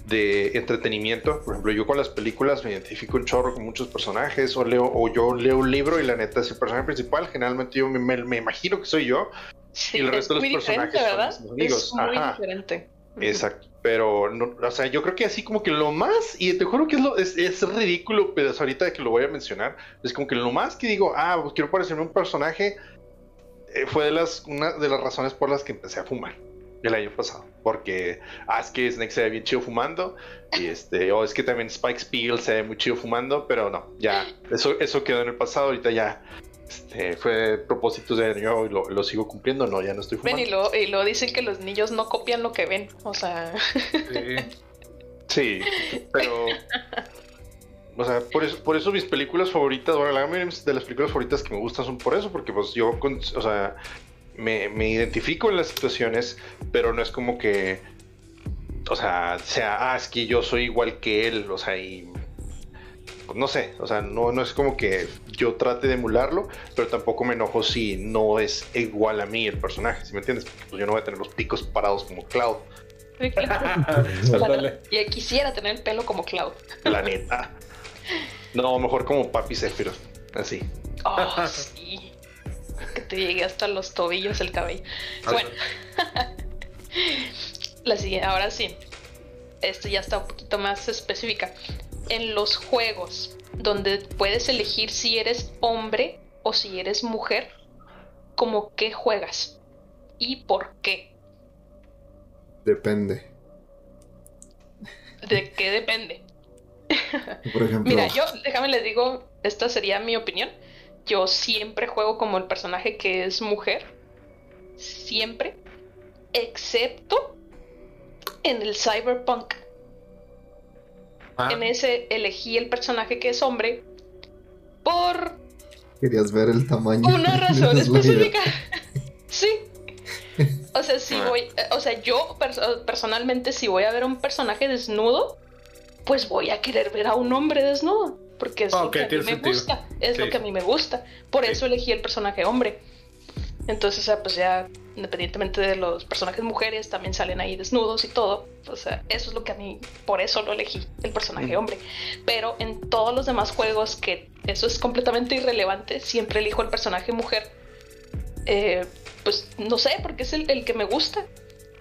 de entretenimiento, por ejemplo, yo con las películas me identifico un chorro con muchos personajes, o leo, o yo leo un libro y la neta es el personaje principal. Generalmente yo me, me- me imagino que soy yo. Sí, Y el es resto de los muy diferente, personajes son amigos. Es muy Ajá. diferente. Exacto. Pero, no, o sea, yo creo que así como que lo más, y te juro que es, lo, es, es ridículo, pero ahorita que lo voy a mencionar, es como que lo más que digo, ah, pues quiero parecerme un personaje, eh, fue de las, una de las razones por las que empecé a fumar el año pasado. Porque, ah, es que Snake se ve bien chido fumando, y este, o es que también Spike Spiegel se ve muy chido fumando, pero no, ya, eso, eso quedó en el pasado, ahorita ya. Este, fue propósitos de año y lo, lo sigo cumpliendo, no, ya no estoy Ven, fumando. y lo, y lo dicen que los niños no copian lo que ven. O sea, Sí. Sí, pero. O sea, por eso, por eso mis películas favoritas, bueno, la mayoría de las películas favoritas que me gustan son por eso, porque pues yo, con- o sea, me, me identifico en las situaciones, pero no es como que, o sea, sea, ah, es que yo soy igual que él, o sea, y no sé, o sea, no, no es como que yo trate de emularlo, pero tampoco me enojo si no es igual a mí el personaje, ¿sí me entiendes? Porque pues yo no voy a tener los picos parados como Cloud. [LAUGHS] y quisiera tener el pelo como Cloud. La neta. No, mejor como Papi Sephiroth, así. Oh, sí. Que te llegue hasta los tobillos el cabello. Bueno. [LAUGHS] La siguiente, ahora sí. Esto ya está un poquito más específica. En los juegos, donde puedes elegir si eres hombre o si eres mujer, ¿cómo qué juegas? ¿Y por qué? Depende. ¿De qué depende? [LAUGHS] Por ejemplo. Mira, yo, déjame les digo, esta sería mi opinión. Yo siempre juego como el personaje que es mujer. Siempre. Excepto en el cyberpunk. Ah. En ese elegí el personaje que es hombre por... Querías ver el tamaño. Una [LAUGHS] razón específica. [LAUGHS] sí. O sea, si ah. voy, o sea, yo personalmente si voy a ver un personaje desnudo, pues voy a querer ver a un hombre desnudo, porque es lo que a mí me gusta, es lo que a mí me gusta. Por eso elegí el personaje hombre. Entonces, o sea, pues ya independientemente de los personajes mujeres, también salen ahí desnudos y todo. O sea, eso es lo que a mí, por eso lo elegí, el personaje hombre. Pero en todos los demás juegos que eso es completamente irrelevante, siempre elijo el personaje mujer. Eh, pues no sé, porque es el, que me gusta.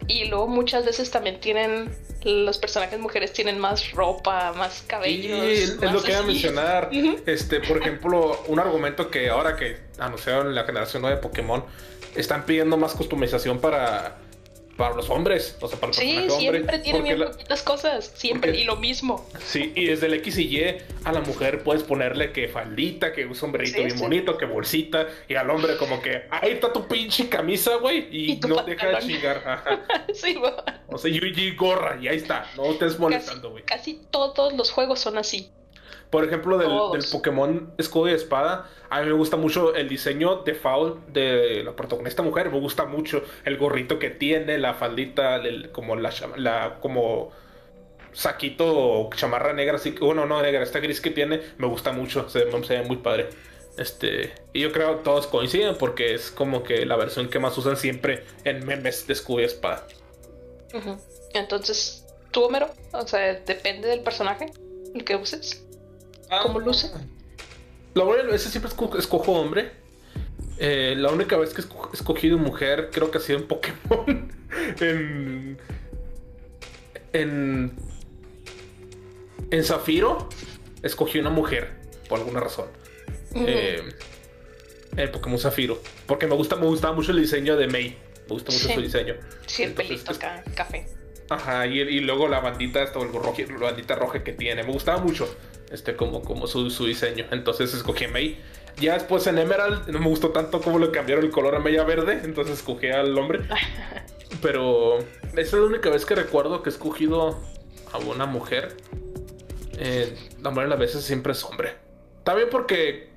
Y luego muchas veces también tienen los personajes mujeres tienen más ropa, más cabello. Sí, es lo que iba a mencionar. Este, por ejemplo, un argumento que ahora que anunciaron la generación 9 de Pokémon, están pidiendo más customización para, para los hombres, o sea, para el Sí, siempre tienen bien poquitas cosas, siempre, y lo mismo. Sí, y desde el X y Y a la mujer puedes ponerle que faldita, que un sombrerito bien bonito, que bolsita, y al hombre como que, ahí está tu pinche camisa, güey, y, no deja de chingar. [LAUGHS] sí. O sea, y, gorra, y ahí está, no estés molestando, güey. casi todos los juegos son así. Por ejemplo, del, Pokémon Escudo y Espada, a mí me gusta mucho el diseño de Foul de la protagonista mujer. Me gusta mucho el gorrito que tiene, la faldita, como la, la como saquito chamarra negra, así bueno, no negra, esta gris que tiene, me gusta mucho, se, ve muy padre. Este, y yo creo que todos coinciden porque es como que la versión que más usan siempre en memes de escudo y espada. Entonces, ¿tú, Homero? O sea, depende del personaje el que uses. ¿Cómo luce? La de veces siempre escojo, hombre. Eh, la única vez que he escogido mujer creo que ha sido en Pokémon. [LAUGHS] en, en. En Zafiro escogí una mujer, por alguna razón. Eh, en Pokémon Zafiro. Porque me gusta, me gustaba mucho el diseño de Mei. Me gusta mucho su diseño. Sí, el pelito acá, café. Ajá, y, luego la bandita, esta, el la bandita roja que tiene. Me gustaba mucho este, como, como su, su diseño. Entonces escogí a Mei. Ya después en Emerald no me gustó tanto como le cambiaron el color a Mei a verde, entonces escogí al hombre. [LAUGHS] Pero esa es la única vez que recuerdo que he escogido a una mujer. Eh, la mayoría de las veces siempre es hombre. También porque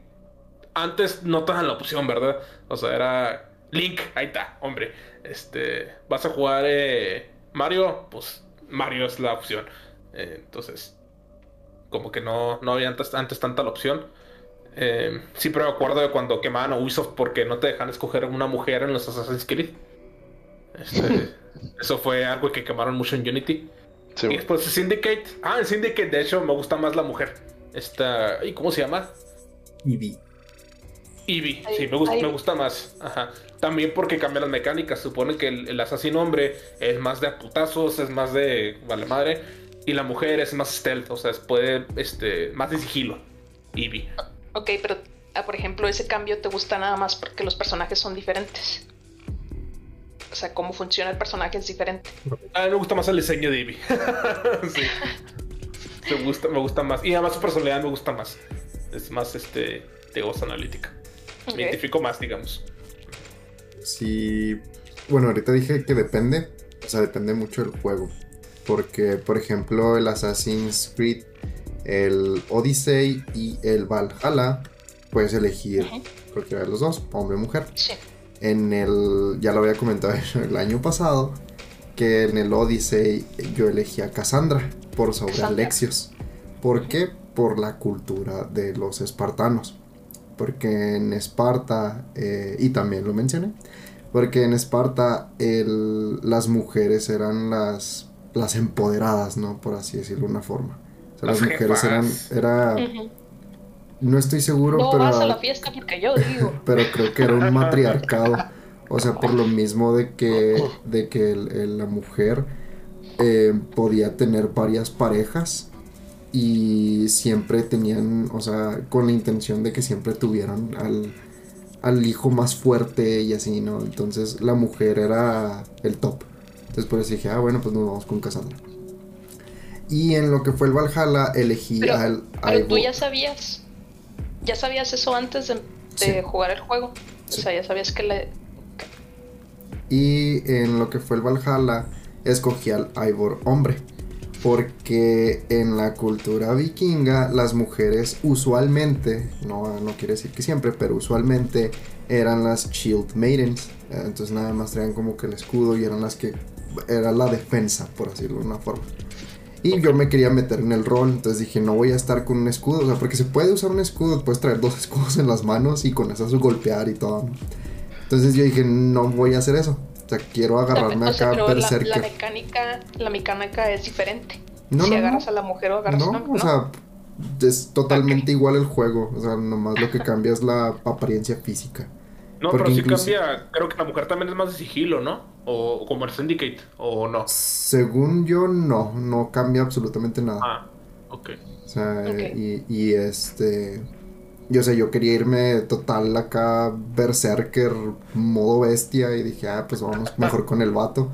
antes no te dan la opción, ¿verdad? O sea, era Link, ahí está, hombre. Este, vas a jugar eh, Mario, pues Mario es la opción. Eh, entonces, como que no, no había antes, antes tanta la opción. Eh, pero me acuerdo de cuando quemaban a Ubisoft porque no te dejan escoger una mujer en los Assassin's Creed. Este, [LAUGHS] eso fue algo que quemaron mucho en Unity. y después Syndicate. Ah, en Syndicate, de hecho, me gusta más la mujer. Esta. ¿Y cómo se llama? Eevee. Eevee, sí, me gusta, me gusta más. Ajá. También porque cambia las mecánicas. Supone que el, el asesino hombre es más de putazos, es más de. Vale madre. Y la mujer es más stealth, o sea, puede, este, más de sigilo. Eevee. Ok, pero, ah, por ejemplo, ese cambio te gusta nada más porque los personajes son diferentes. O sea, cómo funciona el personaje es diferente. A mí me gusta más el diseño de Eevee. [LAUGHS] sí. me, gusta, me gusta más. Y además su personalidad me gusta más. Es más, este, de voz analítica. Me identifico más, digamos. Sí. Bueno, ahorita dije que depende. O sea, depende mucho del juego. Porque, por ejemplo, el Assassin's Creed, el Odyssey y el Valhalla, puedes elegir cualquiera de los dos, hombre o mujer. Sí. En el, ya lo había comentado [LAUGHS] el año pasado, que en el Odyssey yo elegí a Cassandra por sobre Alexios. ¿Por qué? por la cultura de los espartanos. Porque en Esparta, eh, y también lo mencioné, porque en Esparta las mujeres eran las, las empoderadas, ¿no? Por así decirlo de una forma. O sea, las, mujeres eran... Era, No estoy seguro, no pero... vas a la fiesta porque yo digo. [LAUGHS] pero creo que era un matriarcado. O sea, por lo mismo de que, de que la mujer eh, podía tener varias parejas y siempre tenían, o sea, con la intención de que siempre tuvieran al, al hijo más fuerte y así, ¿no? Entonces la mujer era el top. Entonces por eso dije, ah, bueno, pues nos vamos con Cassandra. Y en lo que fue el Valhalla elegí pero, al... Pero tú ya sabías, ya sabías eso antes de, jugar el juego. O sea, ya sabías que le... Y en lo que fue el Valhalla escogí al Ivor hombre. Porque en la cultura vikinga las mujeres usualmente, no, no quiere decir que siempre, pero usualmente eran las Shield Maidens. Entonces nada más traían como que el escudo y eran las que... Era la defensa, por decirlo de una forma. Y yo me quería meter en el rol, entonces dije, no voy a estar con un escudo, o sea, porque se puede usar un escudo, puedes traer dos [LAUGHS] escudos en las manos y con eso golpear y todo. Entonces yo dije, no voy a hacer eso. O sea, quiero agarrarme o sea, acá pero la, la, mecánica, la mecánica es diferente. No, si agarras a la mujer o agarras no, a o sea, es totalmente igual el juego. O sea, nomás lo que cambia es la apariencia física. No, pero sí cambia. Creo que la mujer también es más de sigilo, ¿no? O, como el Syndicate, o no. Según yo, no. No cambia absolutamente nada. Ah, ok. O sea, y, y este yo sé, yo quería irme total acá, berserker, modo bestia, y dije, ah, pues vamos mejor con el vato.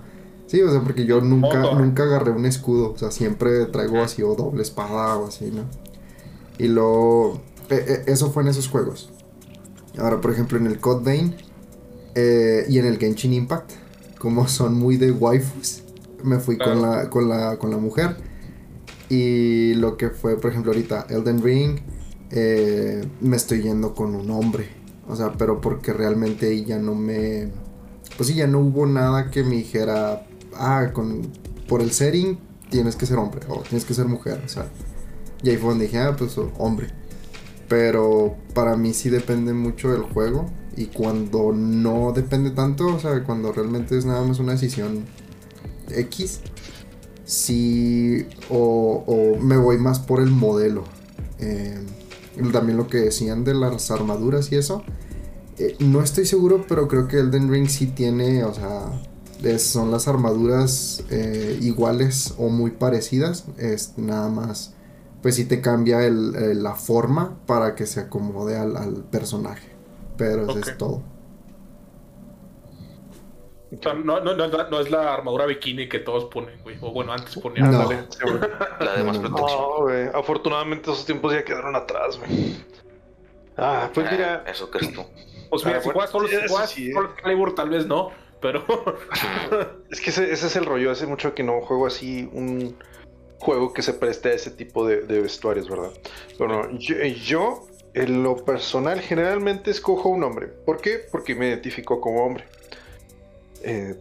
Sí, o sea, porque yo nunca, nunca agarré un escudo, o sea, siempre traigo así o doble espada o así, ¿no? Y lo... E, e, eso fue en esos juegos. Ahora, por ejemplo, en el Code Vein eh, y en el Genshin Impact, como son muy de waifus, me fui con, la, con, la, con la mujer. Y lo que fue, por ejemplo, ahorita Elden Ring, eh, me estoy yendo con un hombre. O sea, pero porque realmente ya no me... Pues sí, ya no hubo nada que me dijera, ah, con, por el setting tienes que ser hombre o tienes que ser mujer. O sea, y ahí fue donde dije, ah, pues hombre. Pero para mí sí depende mucho del juego. Y cuando no depende tanto, o sea, cuando realmente es nada más una decisión X, sí, o, me voy más por el modelo. Eh, también lo que decían de las armaduras y eso. Eh, no estoy seguro, pero creo que Elden Ring sí tiene, o sea, son las armaduras eh, iguales o muy parecidas. Es nada más, pues sí te cambia la forma para que se acomode al, personaje. Pero eso es todo no, no, no, es la armadura bikini que todos ponen, güey. O bueno, antes ponían. [LAUGHS] la de más protección. Afortunadamente esos tiempos ya quedaron atrás, güey. Ah, pues mira. Ah, eso crees tú. Pues mira, ah, si juegas solo, si juegas Calibur, tal vez no, pero. [LAUGHS] es que ese, es el rollo. Hace mucho que no juego así un juego que se preste a ese tipo de, vestuarios, ¿verdad? Bueno, yo, yo, en lo personal, generalmente escojo un hombre. ¿Por qué? Porque me identifico como hombre. Eh,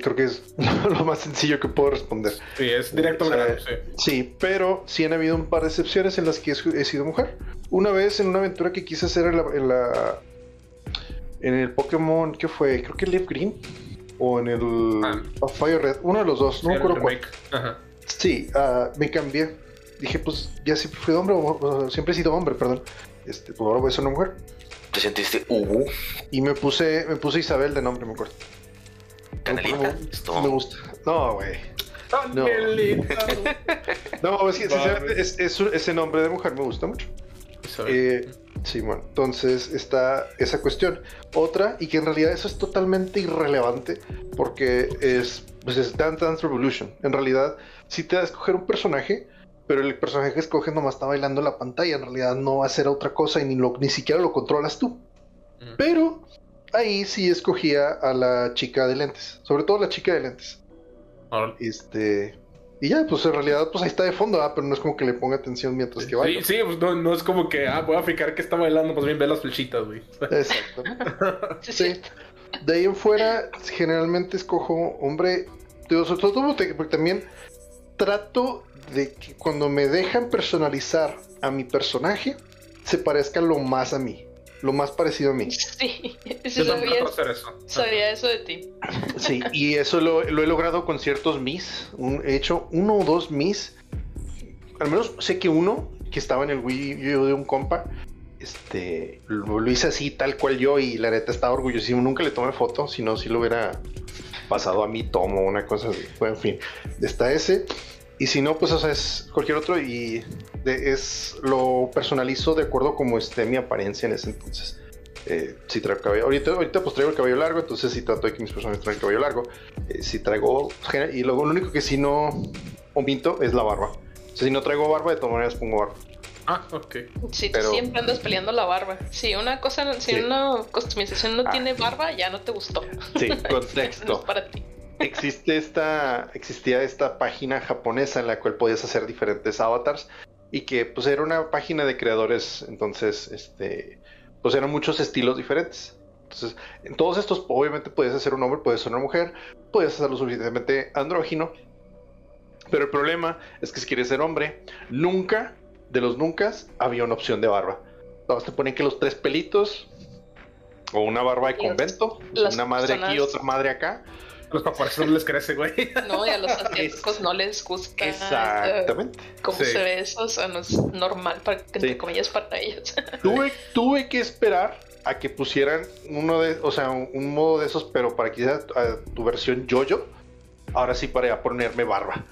creo que es [LAUGHS] lo más sencillo que puedo responder. Sí, es directo sí. pero sí han habido un par de excepciones en las que he sido mujer. Una vez en una aventura que quise hacer en la, en, el Pokémon, ¿qué fue? Creo que Leaf Green o en el ah. Fire Red, uno de los dos, no me acuerdo cuál. Sí, ah, me cambié. Dije, pues ya siempre fui hombre, o, siempre he sido hombre, perdón. Este, pues ahora voy a ser una mujer. ¿Te sentiste Hugo? Y me puse, me puse Isabel de nombre, me acuerdo. Canelita. Me gusta. No, güey. No. [LAUGHS] no, es que ese nombre de mujer me gusta mucho. Eh, sí, bueno, entonces está esa cuestión. Otra, y que en realidad eso es totalmente irrelevante, porque es, pues es Dance Dance Revolution. En realidad, si te da a escoger un personaje, pero el personaje que escoges nomás está bailando en la pantalla. En realidad no va a ser otra cosa y ni, lo, ni siquiera lo controlas tú. Pero ahí sí escogía a la chica de lentes, sobre todo la chica de lentes. Este. Y ya, pues en realidad, pues ahí está de fondo, ah, pero no es como que le ponga atención mientras que baila. Sí, sí, pues no, es como que, ah, voy a fijar que está bailando, pues bien ve las flechitas, güey. Exacto. [LAUGHS] sí. De ahí en fuera, generalmente escojo hombre, digo, sobre todo porque también trato de que cuando me dejan personalizar a mi personaje, se parezca lo más a mí, lo más parecido a mí. Sí, [LAUGHS] sí Yo sabía, eso. sabía eso de ti. Sí, y eso lo, lo he logrado con ciertos Mis. Un- he hecho uno o dos Mis. Al menos sé que uno que estaba en el Wii U de un compa. Este lo, lo hice así, tal cual yo, y la neta estaba orgullosísimo. Nunca le tomé foto, si no, si lo hubiera pasado a mi tomo, una cosa así. Bueno, en fin, está ese. Y si no, pues o sea, es cualquier otro y de- es lo personalizo de acuerdo como esté mi apariencia en ese entonces. Eh, si traigo cabello, ahorita, ahorita pues traigo el cabello largo, entonces si trato de que mis personas traigan el cabello largo. Eh, si traigo y luego lo único que si no omito es la barba. O sea, si no traigo barba, de todas maneras pongo barba. Ah, ok. Sí, tú siempre andas peleando la barba. Si una cosa, si Sí. una customización no Ah. tiene barba, ya no te gustó. Sí, [LAUGHS] No es contexto. para ti. Existe esta, existía esta página japonesa en la cual podías hacer diferentes avatars y que pues era una página de creadores, entonces, este, pues eran muchos estilos diferentes. Entonces, en todos estos, obviamente podías hacer un hombre, podías hacer una mujer, podías hacerlo suficientemente andrógino. Pero el problema es que si quieres ser hombre, nunca, de los nunca, había una opción de barba. Todos te ponen que los tres pelitos, o una barba de convento, una madre aquí, otra madre acá. A los japoneses no les crece, güey. [LAUGHS] No, y a los asiáticos no les gusta Exactamente. eh, cómo Sí. se ve eso. O sea, no es normal, para, entre Sí. comillas, para ellos. [LAUGHS] Tuve, tuve que esperar a que pusieran uno de, o sea, un, un modo de esos, pero para que hiciera a tu versión yo-yo. Ahora sí para ponerme barba.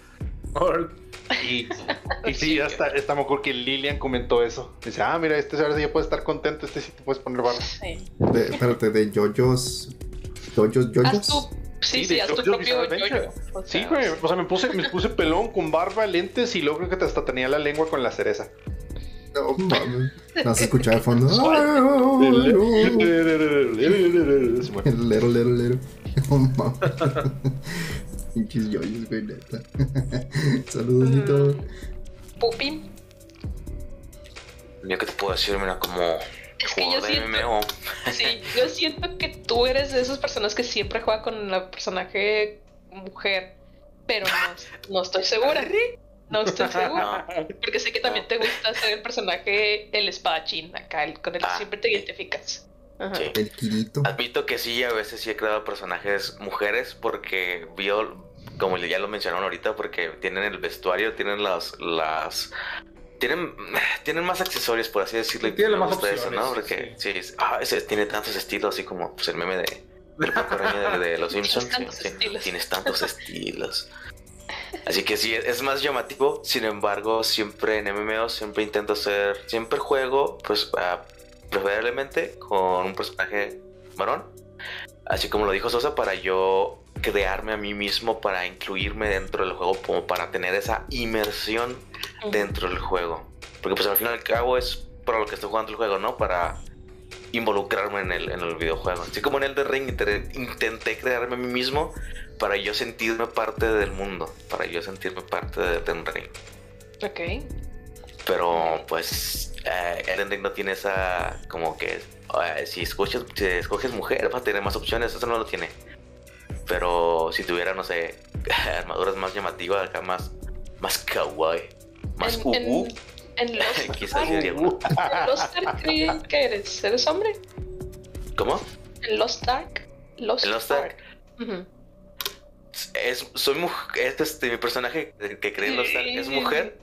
Y, [LAUGHS] y sí, hasta, hasta me acuerdo que Lilian comentó eso. Dice, ah, mira, este ahora sí ya puede estar contento, este sí te puedes poner barba. Sí. De, espérate, de yoyos. Yoyos, yoyos. Sí, Sí, sí, de haz tu propio Adventure. yo-yo. O Sí, sea, güey. O sea, me puse, me puse pelón con barba, lentes y luego creo que hasta tenía la lengua con la cereza. No [LAUGHS] mames. Vas a escuchar de fondo. Lero, lero, lero. [LAUGHS] No mames. [LAUGHS] Pinches yoyos, güey, neta. Saludos, Nito. Pupi. Yo que te puedo decir, mira, como Es que yo siento, MMO. sí, [LAUGHS] yo siento que tú eres de esas personas que siempre juega con la personaje mujer, pero no, no estoy segura. No estoy [LAUGHS] segura. Porque sé que también te gusta ser el personaje, el espadachín, acá, el con el que Ah. siempre te identificas. Ajá. Sí. El Kirito. Admito que sí, a veces sí he creado personajes mujeres porque vio, como ya lo mencionaron ahorita, porque tienen el vestuario, tienen las, las, tienen, [SIGHS] tienen más accesorios por así decirlo. y Tienen me más eso, opciones, ¿no? Porque sí, es- ah, ese tiene tantos estilos, así como pues, el meme de, del de, de los [LAUGHS] Simpsons. sí, tantos sí, estilos. tienes tantos [LAUGHS] estilos. Así que sí, es más llamativo. Sin embargo, siempre en MMO siempre intento hacer, siempre juego, pues ah, preferiblemente con un personaje varón. Así como lo dijo Sosa, para yo crearme a mí mismo, para incluirme dentro del juego, como para tener esa inmersión dentro del juego. Porque pues al fin y al cabo es para lo que estoy jugando el juego, ¿no? Para involucrarme en el, en el videojuego. Así como en el de Ring intenté crearme a mí mismo para yo sentirme parte del mundo, para yo sentirme parte de Elden Ring. Ok. Pero pues eh, Elden Ring no tiene esa como que eh, si escoges, si escoges mujer vas a tener más opciones, eso no lo tiene. Pero si tuviera, no sé, [LAUGHS] armaduras más llamativas, acá más, más kawaii, más En, en, en Lost quizás [LAUGHS] Ark, sí haría uno. en Lost Ark, ¿qué, qué eres? ¿Eres hombre? ¿Cómo? En Lost Ark. Lost, En Lost Ark. Ujú. Es, soy mujer, este, este, mi personaje que creé en Lost Ark es mujer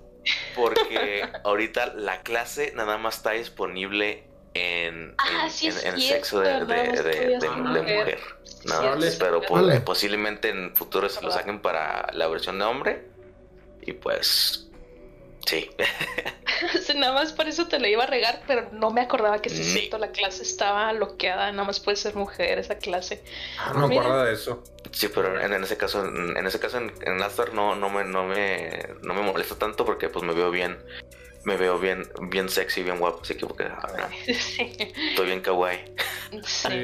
porque [LAUGHS] ahorita la clase nada más está disponible en, Ah, en, sí es en- en cierto, sexo de, de, de- mujer. Nada más, pero Órale. posiblemente en futuro se lo saquen para la versión de hombre. Y pues, sí. [LAUGHS] Sí, nada más por eso te lo iba a regar, pero no me acordaba que sí, Ni- cierto, la clase estaba bloqueada, nada más puede ser mujer esa clase. Ah, no me acuerdo de eso. Sí, pero en, en ese caso, en, en ese caso en, en Astar no, no me, no me, no me molesta tanto porque pues me veo bien, me veo bien, bien sexy, bien guapo, así que porque, ah, [LAUGHS] Sí. estoy bien kawaii. Sí. Sí.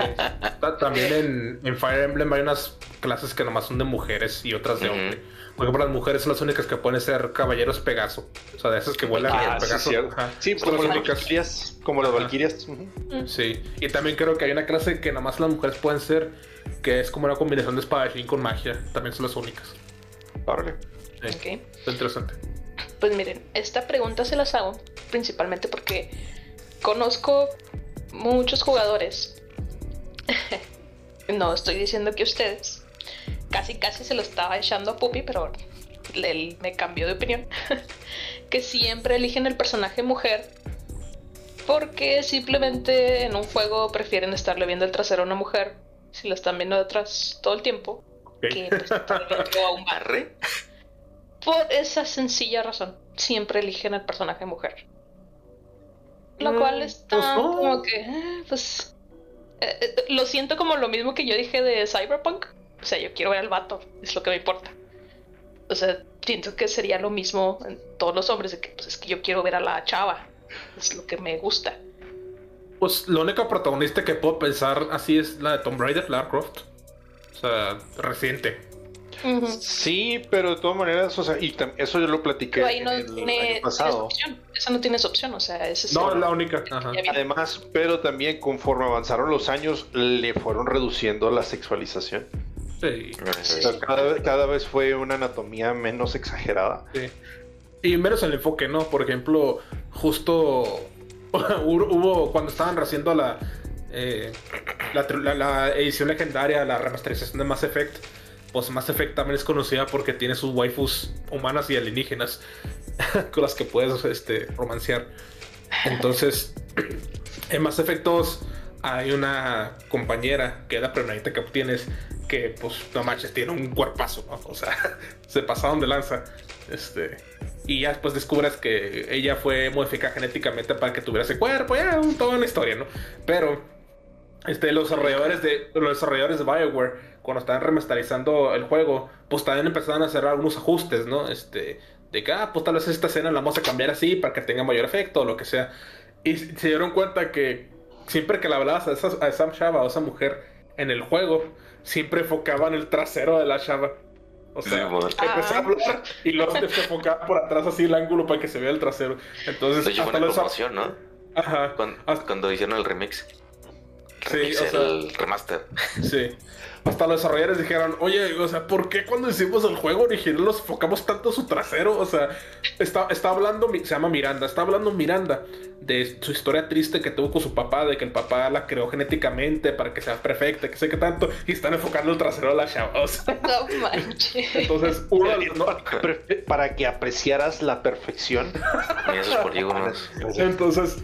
Ta- También en, en Fire Emblem hay unas clases que nomás son de mujeres y otras de Ujú. hombre. Por ejemplo, las mujeres son las únicas que pueden ser caballeros Pegaso. O sea, de esas que vuelan Ah, sí, Pegaso. Sí, Son como las valquirias. Como las valquirias. Sí. Y también creo que hay una clase que nomás las mujeres pueden ser, que es como una combinación de espadachín con magia. También son las únicas. Órale. Sí, Ok. está interesante. Pues miren, esta pregunta se las hago principalmente porque conozco muchos jugadores. [LAUGHS] no estoy diciendo que ustedes. Casi, casi se lo estaba echando a Puppy, pero él me cambió de opinión. [LAUGHS] que siempre eligen el personaje mujer porque simplemente en un juego prefieren estarle viendo el trasero a una mujer si la están viendo detrás todo el tiempo que pues, a un barre. Por esa sencilla razón, siempre eligen el personaje mujer. Lo mm, cual está pues como que, eh, pues, eh, eh, lo siento como lo mismo que yo dije de Cyberpunk. O sea, yo quiero ver al vato, es lo que me importa. O sea, siento que sería lo mismo en todos los hombres, de que pues, es que yo quiero ver a la chava, es lo que me gusta. Pues la única protagonista que puedo pensar así es la de Tomb Raider, Lara Croft. O sea, reciente. Sí, pero de todas maneras, o sea, y eso yo lo platiqué no el año pasado. Opción. Esa no tienes opción, o sea, es No, es la única. Además, pero también conforme avanzaron los años, le fueron reduciendo la sexualización. Sí. cada, cada, vez fue una anatomía menos exagerada. Sí. Y menos el enfoque, ¿no? Por ejemplo, justo [LAUGHS] hubo cuando estaban haciendo la, eh, la, la, edición legendaria, la remasterización de Mass Effect pues Mass Effect también es conocida porque tiene sus waifus humanas y alienígenas [LAUGHS] con las que puedes este, romancear. Entonces, [CLEARS THROAT] en Mass Effect 2 hay una compañera que es la primerita que obtienes que, pues, no manches, tiene un cuerpazo, O sea, [LAUGHS] se pasaron de lanza. Este, y ya después descubres que ella fue modificada genéticamente para que tuviera ese cuerpo, ya, toda una historia, ¿no? Pero, este, los desarrolladores de, los desarrolladores de Bioware cuando estaban remasterizando el juego, pues también empezaron a hacer algunos ajustes, ¿no? Este, de que, ah, pues tal vez esta escena la vamos a cambiar así para que tenga mayor efecto o lo que sea. Y se dieron cuenta que siempre que la hablabas a, esa, a esa chava o a esa mujer en el juego, siempre enfocaban el trasero de la chava. O sea, empezaba a hablar y luego se enfocaba por atrás así el ángulo para que se vea el trasero. Entonces, hasta una promoción, ¿no? Ajá. Cuando, hicieron el remix. Remix sí, el remaster. Sí hasta los desarrolladores dijeron, oye, o sea, ¿por qué cuando hicimos el juego original nos enfocamos tanto su trasero? O sea, está, está hablando, se llama Miranda, está hablando Miranda de su historia triste que tuvo con su papá, de que el papá la creó genéticamente para que sea perfecta, que sé qué tanto, y están enfocando el trasero a la chava. no manches. Entonces, uno, para que apreciaras la perfección. esos polígonos. Entonces,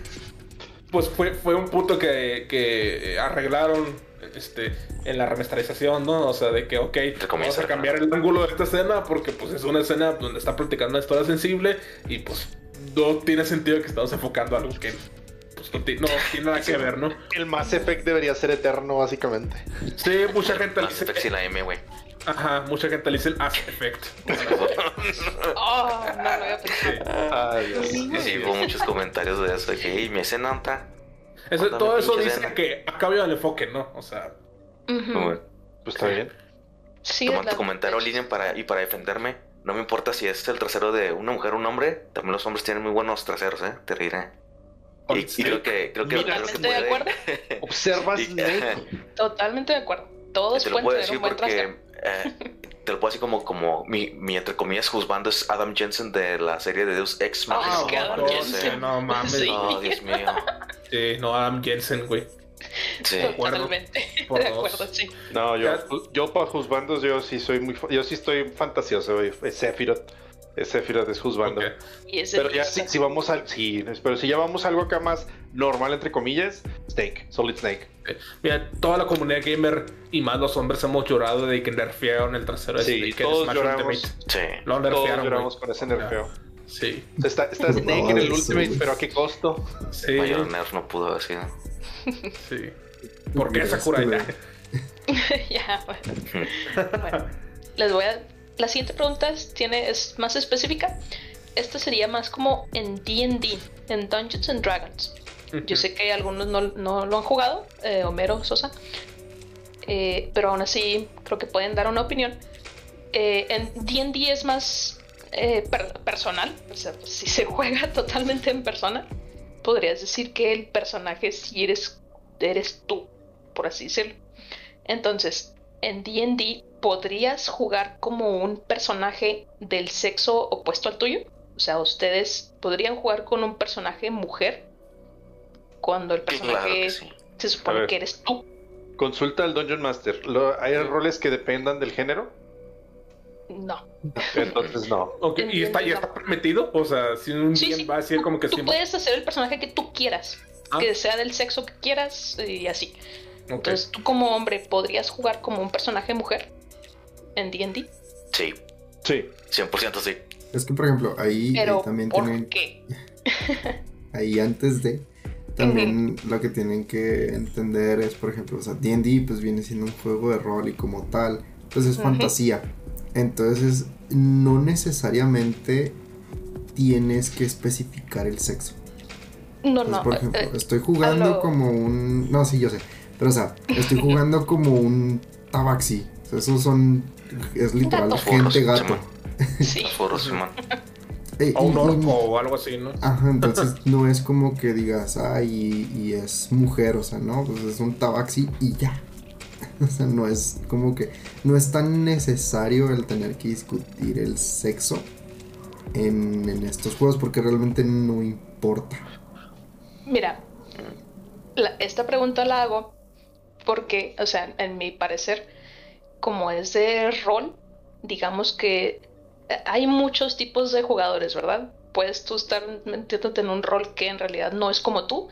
pues fue, fue un punto que, que arreglaron este, en la remasterización, ¿no? O sea, de que, ok, vamos a cambiar el ángulo de esta escena porque pues es una escena donde está platicando una historia sensible y pues no tiene sentido que estamos enfocando algo que pues, no, tiene nada que [LAUGHS] ver, ¿no? El Mass Effect debería ser eterno, básicamente. Sí, mucha gente Mass Effect sin la M, güey. Ajá, mucha gente le dice el Mass Effect. [LAUGHS] oh, no lo había pensado. Sí, sí, hubo muchos comentarios de eso, de que, hey, mi escena todo eso dice que ha cambiado el enfoque, ¿no? O sea. pues está bien. Sí, Tomando comentario, línea para, y para defenderme. No me importa si es el trasero de una mujer o un hombre. También los hombres tienen muy buenos traseros, ¿eh? Te reiré. Y, creo que, creo que, Totalmente de acuerdo. [LAUGHS] Observas [LAUGHS] Totalmente de acuerdo. Todos pueden tener un buen trasero. Eh, te lo puedo decir como, como mi, mi, entre comillas juzgando es Adam Jensen de la serie de Deus Ex Machina. Oh, Adam Jensen. No mames. Sí. Oh, Dios mío. Sí, no, Adam Jensen, güey. Sí. De acuerdo. Totalmente. de acuerdo, sí. No, yo, yo para juzgandos yo sí soy muy, yo sí estoy fantasioso, güey. Sephiroth. Sephiroth es juzgando. pero ya si, si, vamos al, sí, pero si ya vamos a algo acá más normal entre comillas, Snake, Solid Snake. Mira, toda la comunidad gamer y más los hombres hemos llorado de que nerfearon el trasero de sí, Todos lloramos, sí. Lo nerfearon. Todos lloramos con ese nerfeo. Sí. Está, está [LAUGHS] Snake en el Ultimate, pero ¿a qué costo? Sí. Mayor nerf no pudo haber sido. Sí. ¿Por qué Sakura ya? [LAUGHS] ya, bueno. bueno. Les voy a. La siguiente pregunta es, tiene, es más específica. Esta sería más como en DD, en Dungeons and Dragons. Yo sé que algunos no, no lo han jugado, eh, Homero, Sosa, eh, pero aún así creo que pueden dar una opinión. Eh, en DD es más personal, o sea, si se [LAUGHS] juega totalmente en persona, podrías decir que el personaje si eres, eres tú, por así decirlo. Entonces, en DD podrías jugar como un personaje del sexo opuesto al tuyo. O sea, ustedes podrían jugar con un personaje mujer cuando el claro personaje que sí. se supone ver. que eres tú. Consulta al Dungeon Master. Lo- ¿Hay roles que dependan del género? No. Entonces no. [LAUGHS] Ok, ¿Y está, y está permitido? O sea, si un Sí, sí. va a decir como que tú sí. puedes hacer el personaje que tú quieras, Ah. que sea del sexo que quieras y así. Entonces, tú como hombre podrías jugar como un personaje mujer en D&D, Sí, Sí. 100% sí. Es que, por ejemplo, ahí eh, pero también ¿por tienen, qué? [LAUGHS] ahí antes de, también lo que tienen que entender es, por ejemplo, o sea, D&D pues viene siendo un juego de rol y como tal, pues es fantasía. Entonces, no necesariamente tienes que especificar el sexo. No, Entonces, no. por ejemplo, eh, estoy jugando como un... No, sí, yo sé. Pero, o sea, estoy [LAUGHS] jugando como un tabaxi. O sea, esos son... Es literal Gato. gente gato. Sí. [LAUGHS] Simón. Eh, O un y- y- orco o algo así, ¿no? Ajá, entonces [LAUGHS] no es como que digas, ay, y, y es mujer, o sea, no, pues es un tabaxi y ya. [LAUGHS] O sea, no es como que, no es tan necesario el tener que discutir el sexo en, en estos juegos porque realmente no importa. Mira, la- esta pregunta la hago porque, o sea, en mi parecer, como es de rol, digamos que hay muchos tipos de jugadores, ¿verdad? Puedes tú estar metiéndote en un rol que en realidad no es como tú,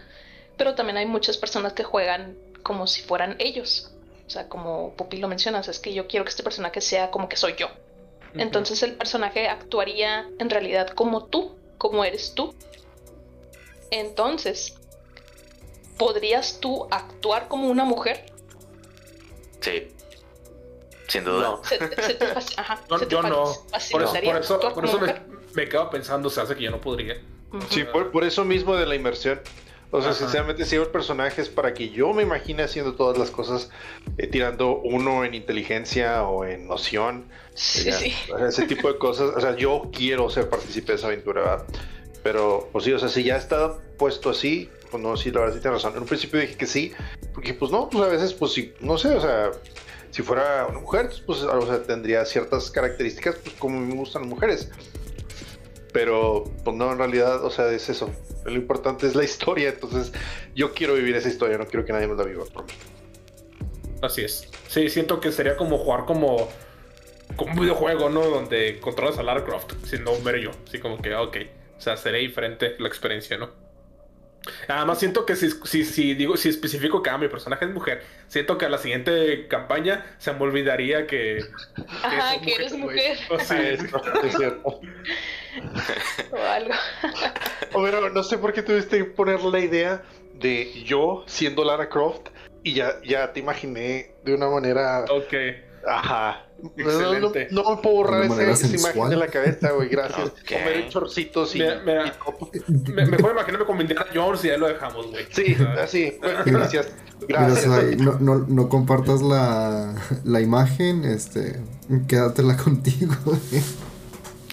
pero también hay muchas personas que juegan como si fueran ellos. O sea, como Pupi lo mencionas, es que yo quiero que este personaje sea como que soy yo. Entonces el personaje actuaría en realidad como tú, como eres tú. Entonces, ¿podrías tú actuar como una mujer? Sí. Sin duda. Se, se te, ajá, Yo, se te yo fa- no. Por eso, por eso, por me, me quedo pensando, se hace que yo no podría. Sí, por, por eso mismo de la inmersión. O sea, Ajá. sinceramente, si el personaje es para que yo me imagine haciendo todas las cosas, eh, tirando uno en inteligencia o en noción, Sí, ya, sí. o sea, ese tipo de cosas. O sea, yo quiero ser partícipe de esa aventura, ¿verdad? Pero, pues sí, o sea, si ya está puesto así, pues no, sí, la verdad sí tienes razón. En un principio dije que sí, porque pues no, pues a veces, pues sí, no sé, o sea, si fuera una mujer, pues o sea, tendría ciertas características, pues como me gustan las mujeres. Pero, pues no, en realidad, o sea, es eso. Lo importante es la historia, entonces yo quiero vivir esa historia, no quiero que nadie más la viva por mí. Así es. Sí, siento que sería como jugar como, como un videojuego, ¿no? Donde controlas a Lara Croft, siendo un mero yo. Así como que, ok. O sea, sería diferente la experiencia, ¿no? Además, siento que si, si, si digo, si especifico que ah, mi personaje es mujer, siento que a la siguiente campaña se me olvidaría que. Ajá, que eres mujer O sea, es, es cierto. [LAUGHS] o algo. Homero, no sé por qué tuviste que poner la idea de yo siendo Lara Croft y ya, ya te imaginé de una manera. ok. Ajá. No, no, Excelente. no me puedo borrar ese- esa imagen de la cabeza, güey. Gracias. Ok. Homero en chorcitos y. Mira, mira. y. Me, mejor imaginarme con Indiana Jones y ahí lo dejamos, güey. Sí, así. Gracias. Mira, Gracias. No, no, no compartas la, la imagen, este, quédatela contigo.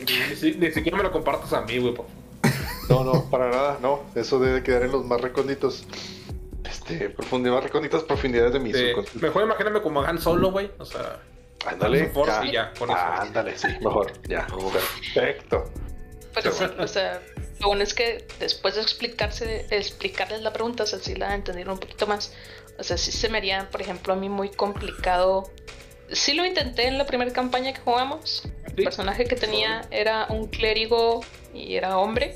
Ni, si- ni siquiera me lo compartas a mí, güey. No, no, para nada, no. Eso debe quedar en los más recónditos. Este, profundidades, más recónditas profundidades de mi Sí, mejor imagíname como Han Solo, güey. O sea, Ándale, ya. y ya, con eso. Ándale, sí, mejor. Ya, perfecto. Pero sí, o sea, lo bueno es que después de explicarse, explicarles la pregunta, o sea, sí la entendieron un poquito más. O sea, sí se me haría, por ejemplo, a mí muy complicado. Sí lo intenté en la primera campaña que jugamos. El Sí. personaje que tenía era un clérigo y era hombre.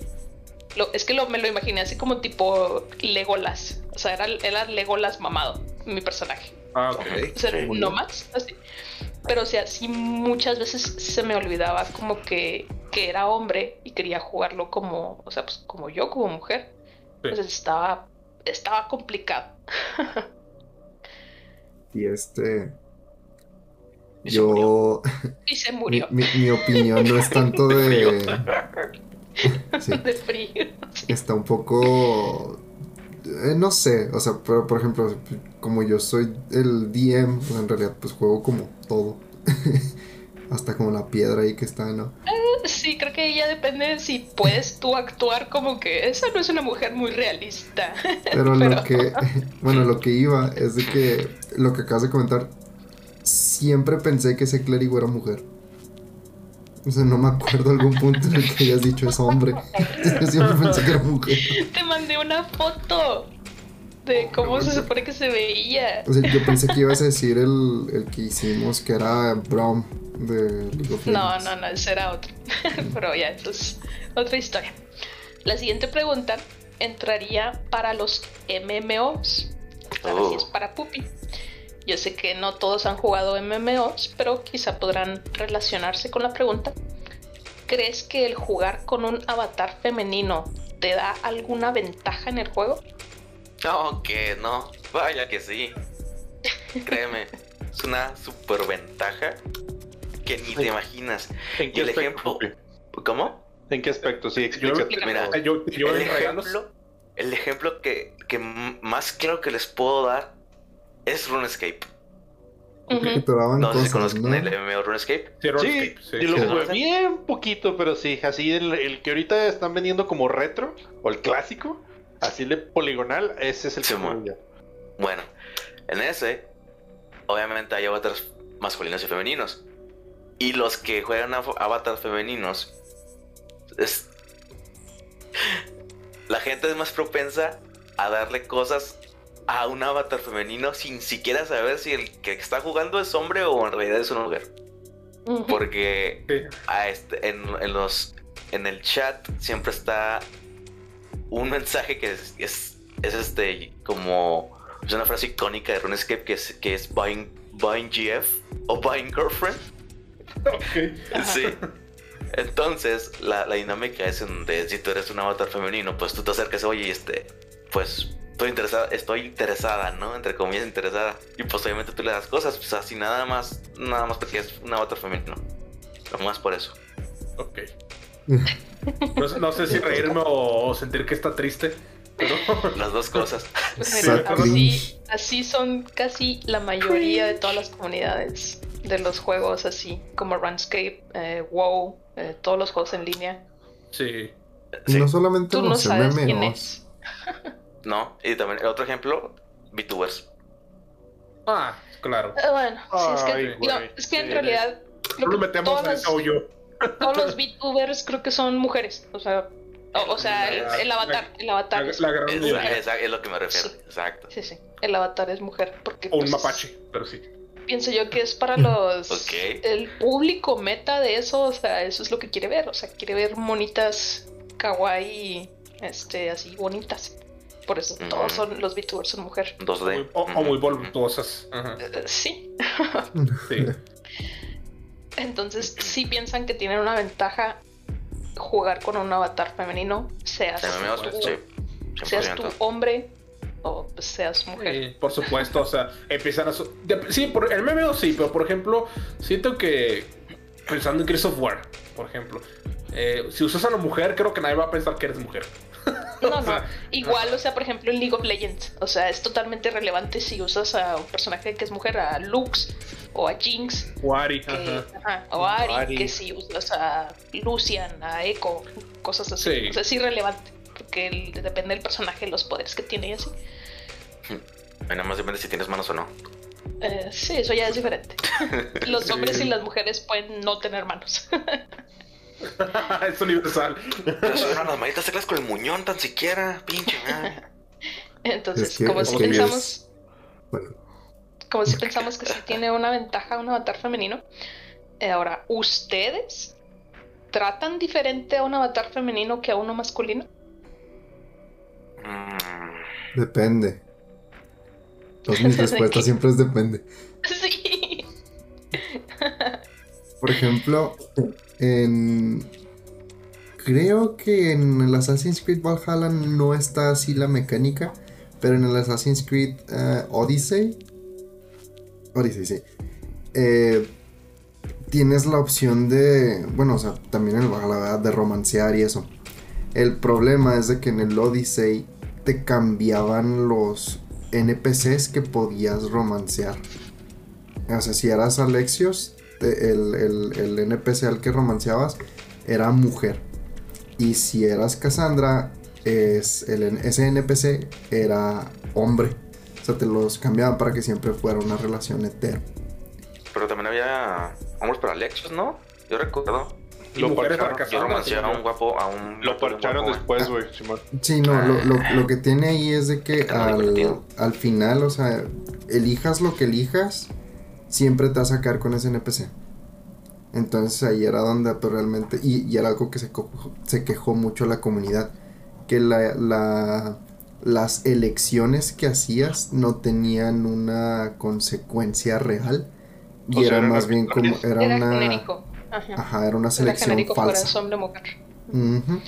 Lo, es que lo, me lo imaginé así como tipo Legolas. O sea, era, era Legolas mamado, mi personaje. Ah, ok. O sea, no más, así. Pero o sea, sí muchas veces se me olvidaba como que, que era hombre y quería jugarlo como, o sea, pues como yo, como mujer. Sí. Entonces estaba, estaba complicado. [LAUGHS] Y este, Y yo, [LAUGHS] Y se murió mi- mi opinión no es tanto [LAUGHS] de... Sí, de frío. está un poco... eh, no sé, o sea, pero por ejemplo, como yo soy el DM, pues en realidad pues juego como todo. [LAUGHS] Hasta como la piedra ahí que está, ¿no? Sí, creo que ya depende si puedes tú actuar como que esa no es una mujer muy realista. [LAUGHS] Pero lo Pero- que, [LAUGHS] bueno, lo que iba es de que lo que acabas de comentar, siempre pensé que ese clérigo era mujer. O sea, no me acuerdo algún punto en el que hayas dicho es hombre. [LAUGHS] Siempre pensé que era mujer. Te mandé una foto de cómo se supone que se veía. O sea, yo pensé que ibas a decir el, el que hicimos, que era Braum de League of No, Legends. no, no, ese era otro. [LAUGHS] Pero ya, eso es otra historia. La siguiente pregunta entraría para los MMOs. Ahora sí es Oh. para Pupi. Yo sé que no todos han jugado MMOs, pero quizá podrán relacionarse con la pregunta. ¿Crees que el jugar con un avatar femenino te da alguna ventaja en el juego? No, que no. Vaya que sí. Créeme, es una super ventaja que ni te imaginas. ¿En Y qué el aspecto? ejemplo. ¿Cómo? ¿En qué aspecto? Sí, explícate. Mira, Yo, yo el ejemplo, el ejemplo que, que más claro que les puedo dar es RuneScape. No sé si ¿no? el MMO RuneScape. Sí, Sí, RuneScape, sí. yo lo Sí. jugué bien poquito, pero sí, así el, el que ahorita están vendiendo como retro, o el clásico, así de poligonal, ese es el Sí, que yo. Bueno, en ese, obviamente hay avatars masculinos y femeninos. Y los que juegan a avatars femeninos, es... [LAUGHS] la gente es más propensa a darle cosas a un avatar femenino sin siquiera saber si el que está jugando es hombre o en realidad es una mujer. Porque Sí. a este, en, en los en el chat siempre está un mensaje que es, es, es este como es una frase icónica de RuneScape que es, que es buying, buying GF o buying girlfriend. Ok. Ajá. [LAUGHS] Sí. Entonces, la, la dinámica es en donde si tú eres un avatar femenino, pues tú te acercas, oye, este, pues estoy interesada, estoy interesada, ¿no? Entre comillas, interesada. Y pues obviamente tú le das cosas, pues así nada más, nada más porque es un avatar femenino. Lo más por eso. Ok. No, sé- no sé si reírme o, sentir que está triste, pero [LAUGHS] Las dos cosas. Así, cringe. así son casi la mayoría de todas las comunidades de los juegos así como RuneScape, eh, WoW, eh, todos los juegos en línea. sí. Sí. No solamente Tú no los sabes quién es. No, y también otro ejemplo, VTubers. Ah, claro. Eh, bueno, sí, es que, Ay, no, güey, es que en realidad creo lo que metemos en hoyo. todos los VTubers creo que son mujeres. O sea, o, o sea, el, el avatar, el avatar La, es, la gran Es, mayoría. es- es lo que me refiero. Sí. Exacto. sí, sí, el avatar es mujer porque O un pues, mapache, pero sí. pienso yo que es para los [LAUGHS] Ok. el público meta de eso, o sea, eso es lo que quiere ver, o sea, quiere ver monitas kawaii, este, así bonitas. Por eso todos son los VTubers son mujer. 2D. Muy- o, muy voluptuosas. Ajá, Eh, sí. Sí. [LAUGHS] Entonces, si piensan que tienen una ventaja jugar con un avatar femenino, seas, tú, sí. seas tú 100%. hombre o seas mujer. Sí, por supuesto, o sea, empiezan a... su- de- sí, por el MMO sí, pero por ejemplo, siento que pensando en Gears of War, por ejemplo, eh, si usas a una mujer, creo que nadie va a pensar que eres mujer. No, [LAUGHS] o sea, Igual, o sea, por ejemplo, en League of Legends. O sea, es totalmente relevante si usas a un personaje que es mujer, a Lux o a Jinx, que, ajá. ajá, o a Ari, Ari. que si usas a Lucian, a Echo, cosas así. Sí. O sea, es irrelevante. Porque el- depende del personaje, los poderes que tiene y así. Y Nada más depende si tienes manos o no. Eh, sí, eso ya es diferente. [LAUGHS] Los hombres y las mujeres pueden no tener manos. [LAUGHS] [LAUGHS] es universal. No, las malditas teclas con el muñón tan siquiera, pinche madre. Entonces, Es que- como si que pensamos. es- Bueno, como si pensamos que sí tiene una ventaja un avatar femenino. Eh, ahora, ¿ustedes tratan diferente a un avatar femenino que a uno masculino? Mm, depende. [LAUGHS] Todas mis ¿De respuestas siempre es depende. [LAUGHS] Sí. Por ejemplo, en. Creo que en el Assassin's Creed Valhalla no está así la mecánica, pero en el Assassin's Creed eh, Odyssey. Odyssey, sí. eh, tienes la opción de. Bueno, o sea, también en el Valhalla, de romancear y eso. El problema es de que en el Odyssey te cambiaban los NPCs que podías romancear. O sea, si eras Alexios, te- el, el- el NPC al que romanceabas era mujer. Y si eras Cassandra, es el, ese NPC era hombre. O sea, te los cambiaban para que siempre fuera una relación hetero. Pero también había hombres para Alexos, ¿no? Yo recuerdo. Y Lo parcharon. Yo a un guapo, a un. Lo parcharon güey. después, güey, Simón. Sí, no, lo, lo, lo que tiene ahí es de que al, al final, o sea, elijas lo que elijas, siempre te va a sacar con ese NPC. Entonces ahí era donde pues, realmente, y, y era algo que se, se quejó mucho la comunidad, que la, la- las elecciones que hacías no tenían una consecuencia real. Y O sea, era eran más bien como, era Era una... genérico. Ajá. Ajá, era una Era selección genérico fuera falsa.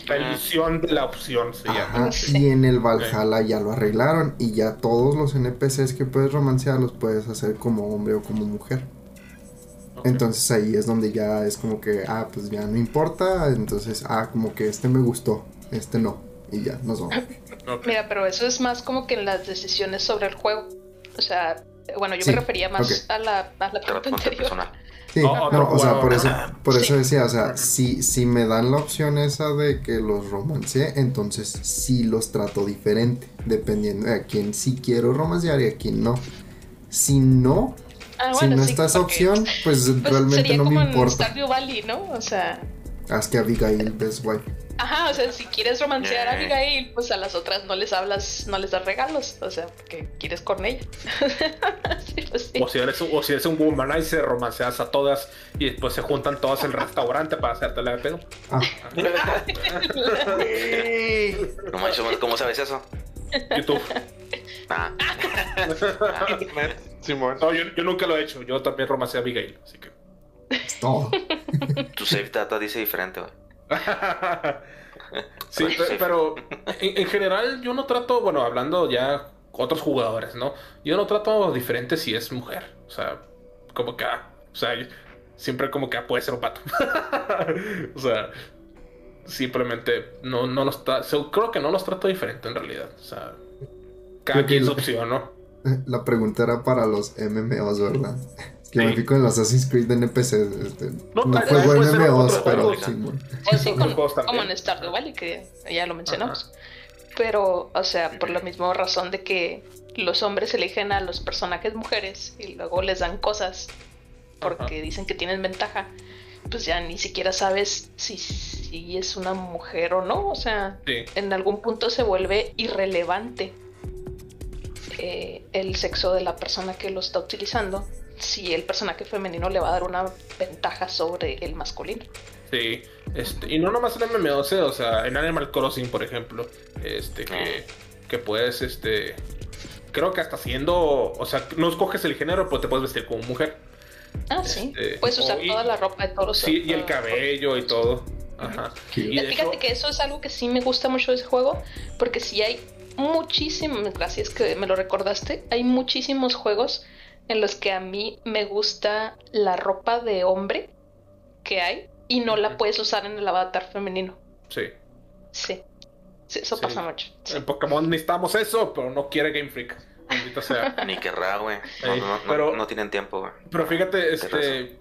La ilusión de la opción se llama. Ajá, Sí. y en el Valhalla ya lo arreglaron y ya todos los NPCs que puedes romancear los puedes hacer como hombre o como mujer. Entonces ahí es donde ya es como que, ah, pues ya no importa, entonces, ah, como que este me gustó, este no, y ya, nos vamos. Mira, pero eso es más como que en las decisiones sobre el juego. O sea, bueno, yo Sí, me refería más a la, a la pregunta ponte anterior. personal. Sí, no, o sea, por eso, por eso Sí. decía, o sea, si, si me dan la opción esa de que los romanceé, entonces sí los trato diferente, dependiendo de a quién sí quiero romancear y a quién no. Si no, Ah, si no sí, está esa opción, pues, pues, realmente sería no como me en importa. Stardew Valley, ¿no? O sea, Haz que Abigail Best Wife. Ajá, o sea, si quieres romancear a Eh. Abigail, pues a las otras no les hablas, no les das regalos, o sea, porque quieres con ella. [LAUGHS] sí, pues sí. O si, eres, o si eres un womanizer, romanceas a todas y después se juntan todas en el restaurante para hacerte la de pedo. Ah, [LAUGHS] No manches, ¿cómo sabes eso? YouTube. Ah. [LAUGHS] Simón. No, yo, yo nunca lo he hecho. Yo también romancé a Abigail, así que. es todo. Tu save data dice diferente, güey. [LAUGHS] sí, Pero- pe- pero en, en general yo no trato, bueno, hablando ya otros jugadores, ¿no? Yo no trato diferente si es mujer. O sea, como que, ah, o sea, siempre como que ah, puede ser un pato. [LAUGHS] o sea, simplemente no, no los creo que no los trato diferente en realidad. O sea, cada quien su opción, ¿no? [LAUGHS] La pregunta era para los MMOs, ¿verdad? Que me fui con el Assassin's Creed de NPC. Este, No, no, ser MMOs, pero juego. sí, bueno. Sí, con- como en Stardew Valley, que ya lo mencionamos. Pero, o sea, por la misma razón de que los hombres eligen a los personajes mujeres y luego les dan cosas porque Ajá. dicen que tienen ventaja, pues ya ni siquiera sabes si, si es una mujer o no. O sea, Sí. en algún punto se vuelve irrelevante eh, el sexo de la persona que lo está utilizando si el personaje femenino le va a dar una ventaja sobre el masculino. Sí, este, y no nomás en MMOs, eh, o sea, en Animal Crossing, por ejemplo, este, que, que puedes, este, creo que hasta siendo, o sea, no escoges el género, pues te puedes vestir como mujer. Ah, sí. Este, Puedes usar o- y- toda la ropa de todos los Sí, y el cabello y todo. Ajá. Y Fíjate hecho, que eso es algo que sí me gusta mucho de ese juego, porque sí hay muchísimos, gracias que me lo recordaste, hay muchísimos juegos en los que a mí me gusta la ropa de hombre que hay y no la puedes usar en el avatar femenino. sí, Sí, sí eso Sí. pasa mucho. Sí. en Pokémon necesitamos eso, pero no quiere Game Freak. Maldita sea. [LAUGHS] Ni querrá, güey. No, no, no, pero- no tienen tiempo, güey. Pero fíjate, este.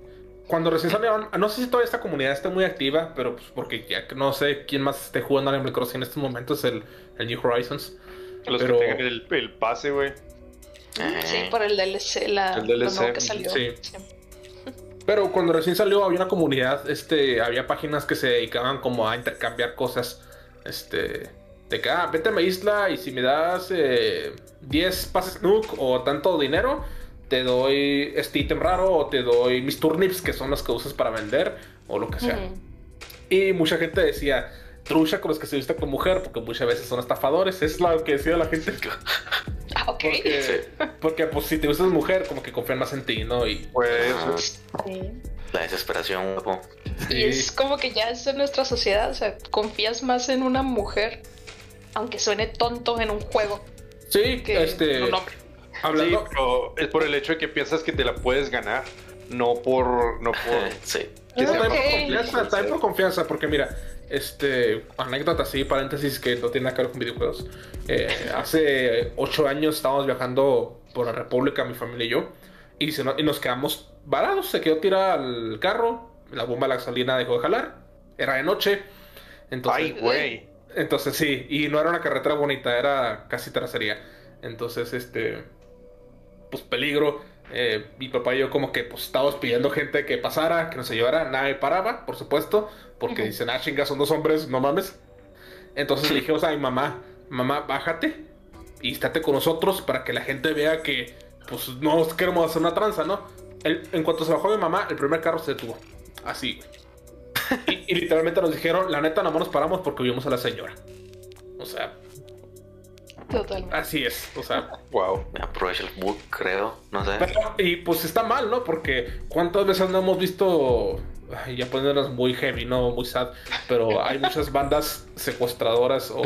Cuando recién salieron, no sé si todavía esta comunidad esté muy activa, pero pues porque ya que no sé quién más esté jugando Animal Crossing en estos momentos, el, el New Horizons. Los Pero- que tengan el, el pase, güey. Eh, Sí, por el DLC, la, El lo DLC, nuevo que salió. sí. Sí. Pero cuando recién salió había una comunidad, este, había páginas que se dedicaban como a intercambiar cosas, este, de que, ah, vete a mi isla y si me das eh, 10 pases Nook o tanto dinero, te doy este ítem raro o te doy mis turnips, que son los que usas para vender o lo que sea. Y mucha gente decía, trucha con los que se visten con mujer, porque muchas veces son estafadores, es lo que decía la gente. Ah, ok. Porque, porque pues si te usas mujer, como que confían más en ti, ¿no? Y Pues. Sí. La desesperación, guapo. Y es como que ya es de nuestra sociedad, o sea, confías más en una mujer, aunque suene tonto en un juego, sí, que este, en un hombre. sí, hablando, pero es por el hecho de que piensas que te la puedes ganar, no por. No por [LAUGHS] Sí. que sea también por confianza, también por confianza, porque mira, este, anécdota así, paréntesis que no tiene nada que ver con videojuegos. Eh, hace ocho años estábamos viajando por la República, mi familia y yo, y, se no- y nos quedamos varados, se quedó tirada el carro, la bomba de la gasolina dejó de jalar, era de noche, entonces, Ay, güey. entonces sí, y no era una carretera bonita, era casi terracería, entonces este, pues peligro. Eh, mi papá y yo como que pues estábamos pidiendo gente que pasara, que nos ayudara, nadie paraba, por supuesto, porque dicen, ah, chinga, son dos hombres, no mames. Entonces le dijimos a mi mamá, mamá, bájate y estate con nosotros para que la gente vea que pues no queremos hacer una tranza, ¿no? El- en cuanto se bajó mi mamá, el primer carro se detuvo. Así, güey. Y, y literalmente nos dijeron, la neta, nomás nos paramos porque vimos a la señora. O sea, Totalmente. así es. O sea, Wow. Aprovecha el bug, creo. No sé. Pero- y pues está mal, ¿no? Porque cuántas veces no hemos visto, ay, ya poniéndonos muy heavy, no muy sad, pero hay muchas bandas secuestradoras o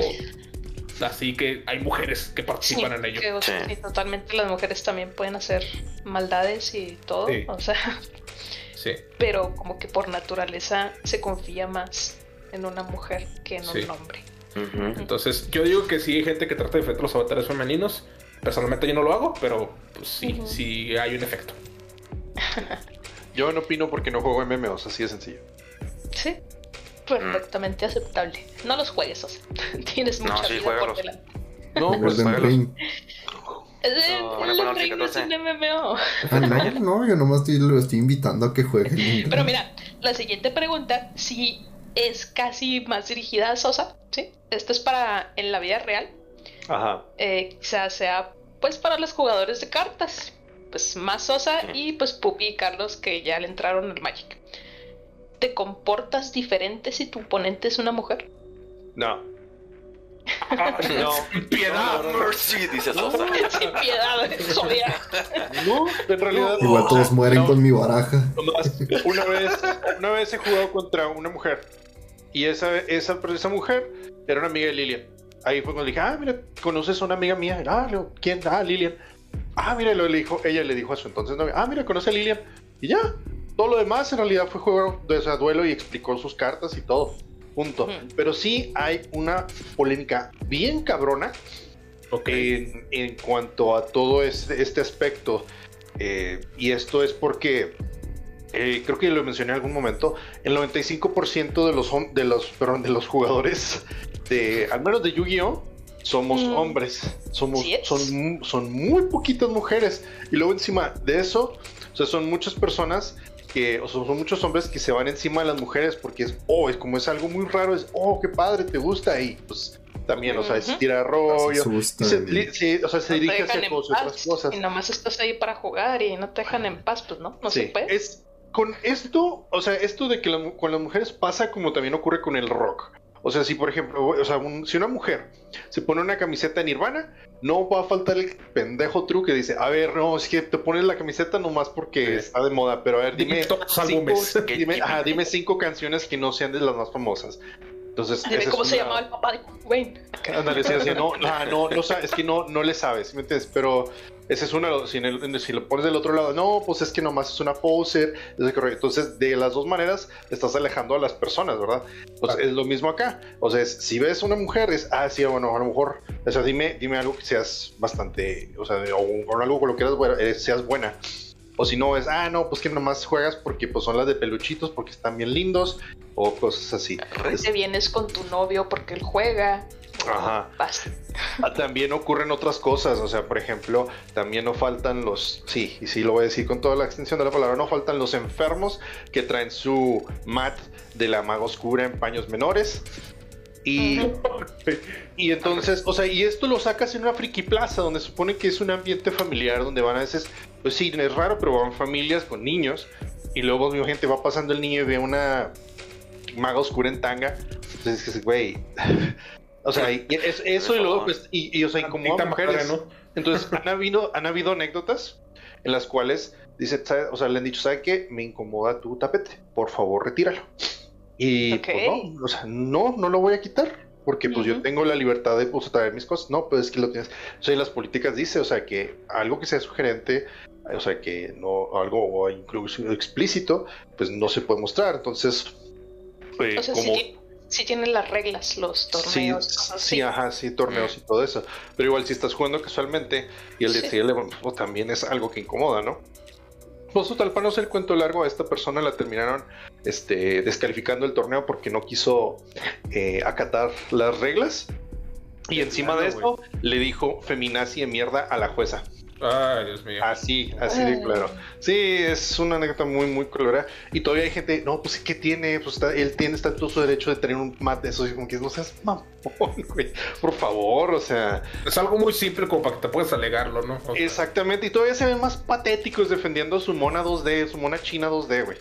así que hay mujeres que Sí, participan en ello. que, o sea, Sí. sí, totalmente las mujeres también pueden hacer maldades y todo, Sí. o sea, [LAUGHS] Sí, pero como que por naturaleza se confía más en una mujer que en Sí. un hombre. Entonces yo digo que sí hay gente que trata de defender los avatares femeninos. Personalmente yo no lo hago, pero pues sí, sí hay un efecto. [LAUGHS] Yo no opino porque no juego MMOs, así de sencillo. Sí, perfectamente aceptable. No los juegues, o sea, [LAUGHS] tienes No, mucha sí, vida por delante. No, pues. Ring. El, No, el no, no, Ring no es un 14. MMO. Ah, no, no, yo nomás estoy, lo estoy invitando a que jueguen. [LAUGHS] Pero mira, la siguiente pregunta sí es casi más dirigida a Sosa, ¿sí? Esto es para en la vida real. Ajá. Eh, quizás sea pues para los jugadores de cartas. Pues más Sosa y pues Pupi y Carlos que ya le entraron al Magic. ¿Te comportas diferente si tu oponente es una mujer? No. [LAUGHS] no. Piedad, No, no, no. Mercy, dice Sosa. [LAUGHS] Sin piedad, jodida. No, en realidad. Igual todos mueren No. con mi baraja. Nomás, una vez, una vez he jugado contra una mujer. Y esa, esa, esa mujer era una amiga de Lilian. Ahí fue cuando dije, ah, mira, conoces a una amiga mía. Ah, ¿quién? Ah, Lilian. Ah, mira, lo le dijo, ella le dijo a su entonces novia, ah, mira, conoce a Lilian. Y ya. Todo lo demás en realidad fue juego de o sea, duelo y explicó sus cartas y todo. Punto. Pero sí hay una polémica bien cabrona Ok. en, en cuanto a todo este, este aspecto. eh, y esto es porque, eh, creo que lo mencioné en algún momento, el 95% de los, de, los, perdón, de los jugadores, de, al menos de Yu-Gi-Oh! Somos Mm. hombres, somos, Sí son, son muy poquitas mujeres. Y luego encima de eso, o sea, son muchas personas que, o sea, son muchos hombres que se van encima de las mujeres porque es, oh, es como es algo muy raro, es, oh, qué padre, te gusta. Y pues también, o sea, es tirar rollo. Se asustan. Se, li- sí, o sea, se No dirige hacia cosas, otras cosas. Y nomás estás ahí para jugar y no te dejan en paz, pues no, no se Sí, puede. es con esto, o sea, esto de que la mu- con las mujeres pasa como también ocurre con el rock. O sea, si por ejemplo, o sea, un- si una mujer se pone una camiseta de Nirvana, no va a faltar el pendejo truco que dice, a ver, no, es que te pones la camiseta nomás porque Sí. está de moda, pero a ver, dime Dime cinco, [LAUGHS] [LAUGHS] ajá, dime cinco canciones que no sean de las más famosas. Entonces, Dime cómo se una- llamaba el papá de Cobain. Ándale, sí, así, [LAUGHS] no, no, no, no es que no, no le sabes, ¿sí ¿me entiendes? Pero ese es una, si, en el- en el- si lo pones del otro lado, no, pues es que nomás es una poser. Entonces, de las dos maneras, estás alejando a las personas, ¿verdad? Pues es lo mismo acá. O sea, es- si ves una mujer, es, ah, sí, bueno, a lo mejor, o sea, dime, dime algo que seas bastante, o sea, o, o algo con lo que eras buena, eh, seas buena. O si no, es, ah, no, pues que nomás juegas porque pues son las de peluchitos, porque están bien lindos, o cosas así. Te vienes con tu novio porque él juega. Ajá. Basta. Ah, También ocurren otras cosas, o sea, por ejemplo, también no faltan los, sí, y sí lo voy a decir con toda la extensión de la palabra, no faltan los enfermos que traen su mat de la maga oscura en paños menores. Y, y entonces, o sea, y esto lo sacas en una friki plaza donde se supone que es un ambiente familiar donde van a veces, pues sí, es raro, pero van familias con niños y luego mi gente va pasando el niño y ve una maga oscura en tanga. Entonces, es que, güey, [LAUGHS] o sea, y es- eso y luego, pues, y, y, o sea, incomoda a Tantita mujeres. ¿no? Entonces, han habido, han habido anécdotas en las cuales dice, o sea, le han dicho, ¿sabe qué? Me incomoda tu tapete, por favor, retíralo. Y pues no, o sea, no, no lo voy a quitar. Porque pues yo tengo la libertad de pues, traer mis cosas. No, pues es que lo tienes. O sea, y las políticas dice, o sea, que algo que sea sugerente, o sea, que no, algo incluso explícito, pues no se puede mostrar. Entonces, eh, O sea, como... sí, ti- sí tienen las reglas, los Sí, torneos. sí, así. ajá, sí, torneos y todo eso. Pero igual si estás jugando casualmente y el Sí. decirle, pues, también es algo que incomoda, ¿no? Pues total, para no hacer el cuento largo, a esta persona la terminaron este, descalificando el torneo porque no quiso eh, acatar las reglas. Y encima de eso le dijo feminazi de mierda a la jueza. Ay, Dios mío. Así, así de claro. Sí, es una anécdota muy, muy colorada. Y todavía hay gente, no, pues ¿qué tiene? Pues está- él tiene está todo su derecho de tener un mat de esos. Y como que no seas mamón, [LAUGHS] güey. Por favor, o sea. Es algo muy simple como para que te puedas alegarlo, ¿no? O sea, Exactamente. Y todavía se ven más patéticos defendiendo su mona 2D, su mona china 2D, güey.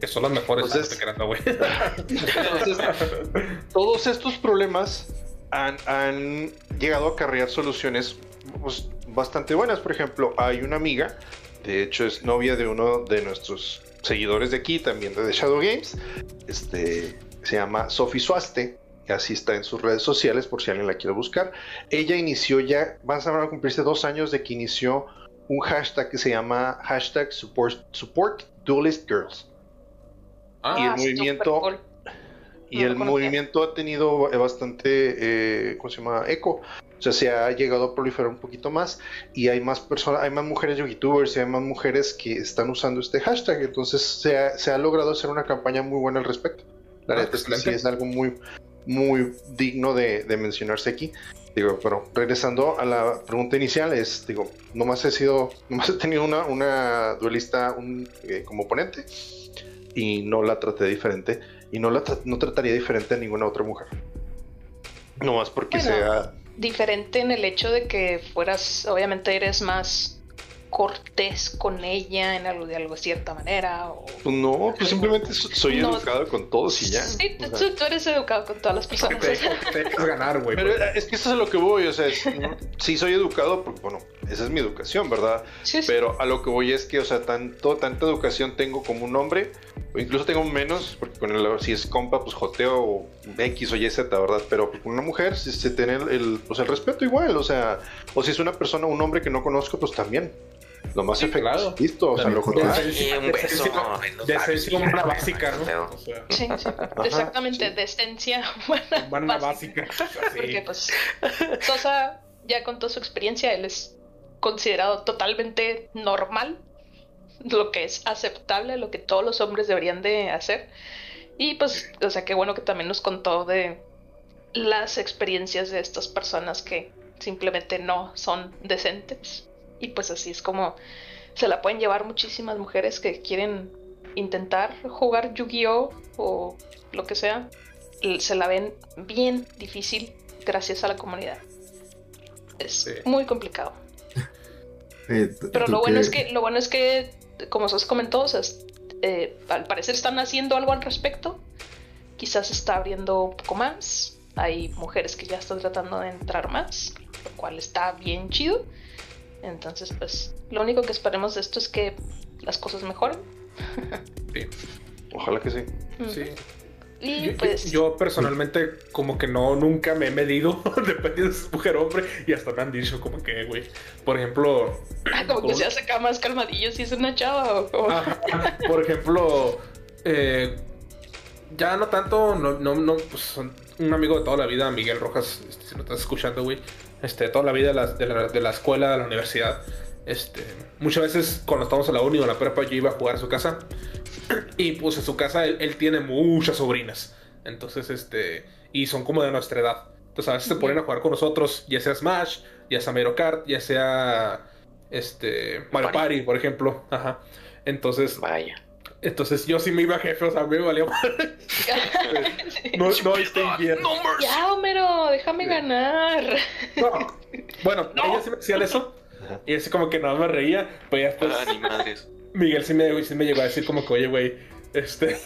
que son las mejores. Entonces- güey. Entonces, todos estos problemas han, han llegado a acarrear soluciones pues, bastante buenas. Por ejemplo, hay una amiga, de hecho es novia de uno de nuestros seguidores de aquí, también de The Shadow Games. Este se llama Sophie Suaste. y Así está en sus redes sociales por si alguien la quiere buscar. Ella inició ya, van a cumplirse dos años de que inició un hashtag que se llama hashtag support, support Duelist Girls. Ah, y el movimiento cool. y No el movimiento ha tenido bastante, eh, ¿cómo se llama? Eco. O sea, se ha llegado a proliferar un poquito más y hay más personas, hay más mujeres youtubers y hay más mujeres que están usando este hashtag. Entonces se ha, se ha logrado hacer una campaña muy buena al respecto. La Ah, neta es que sí es algo muy, muy digno de, de mencionarse aquí. Digo, pero regresando a la pregunta inicial, es, digo, nomás he sido, nomás he tenido una, una duelista un, eh, como oponente y no la traté diferente y no la tra- no trataría diferente a ninguna otra mujer. No más porque Bueno. sea. Diferente en el hecho de que fueras, obviamente eres más cortés con ella en algo de algo cierta manera. O... Pues no, pues simplemente so- soy No. educado con todos y ya. Sí, O tú, sea, tú eres educado con todas las personas. te, que te ganar, güey. pero eh, es que eso es a lo que voy, o sea, es- [LAUGHS] no, sí soy educado porque, bueno, esa es mi educación, ¿verdad? Sí, sí. Pero a lo que voy es que, o sea, tanto, tanta educación tengo como un hombre, o incluso tengo menos, porque con el, si es compa, pues joteo o X o Y, Z, ¿verdad? Pero con una mujer, si se tiene el, el, pues el respeto igual, o sea, o si es una persona, un hombre que no conozco, pues también. Lo más Sí, efectivo. claro. Listo, o sea, lo que jotea. Y un beso. en los De labios ser y como una ya, básica, no hay Sí, sí. Exactamente, sí. decencia humana. Básica. básica. [LAUGHS] Porque pues Sosa, ya con toda su experiencia, él es considerado totalmente normal, lo que es aceptable, lo que todos los hombres deberían de hacer. Y pues, o sea, qué bueno que también nos contó de las experiencias de estas personas que simplemente no son decentes. Y pues así es como se la pueden llevar muchísimas mujeres que quieren intentar jugar Yu-Gi-Oh o lo que sea. Se la ven bien difícil gracias a la comunidad. Es Sí. muy complicado. [LAUGHS] Eh, Pero lo bueno es que, lo bueno es que, como se comentó, o sea, es- eh, al parecer están haciendo algo al respecto. Quizás se está abriendo un poco más. Hay mujeres que ya están tratando de entrar más, lo cual está bien chido. Entonces, pues, lo único que esperemos de esto es que las cosas mejoren. Sí. Ojalá que sí. Sí. Y Yo, pues, yo personalmente como que no, nunca me he medido, [LAUGHS] dependiendo si es mujer o hombre, y hasta me han dicho como que, güey, por ejemplo... ah, como que se hace acá más calmadillo si es una chava o como... Ajá, por ejemplo, eh, ya no tanto, no, no, no, pues son un amigo de toda la vida, Miguel Rojas, este, si no estás escuchando, güey, este, toda la vida de la, de la, de la escuela, de la universidad, este, muchas veces cuando estábamos en la uni o en la prepa yo iba a jugar a su casa [CLEARS THROAT] y pues en su casa él, él tiene muchas sobrinas, entonces, este, y son como de nuestra edad, entonces a veces se ponen a jugar con nosotros, ya sea Smash, ya sea Mario Kart, ya sea, este, Mario Party. Party, por ejemplo, ajá, entonces... Vaya. Entonces yo sí me iba jefe, o sea, me valía. [LAUGHS] No, no estoy bien. ya, Homero, déjame ganar. No. Bueno, ella sí me decía eso. Y así como que no me reía. Pues ya después Ah, ni madres. Miguel sí me, sí me llegó a decir como que, oye, güey, este...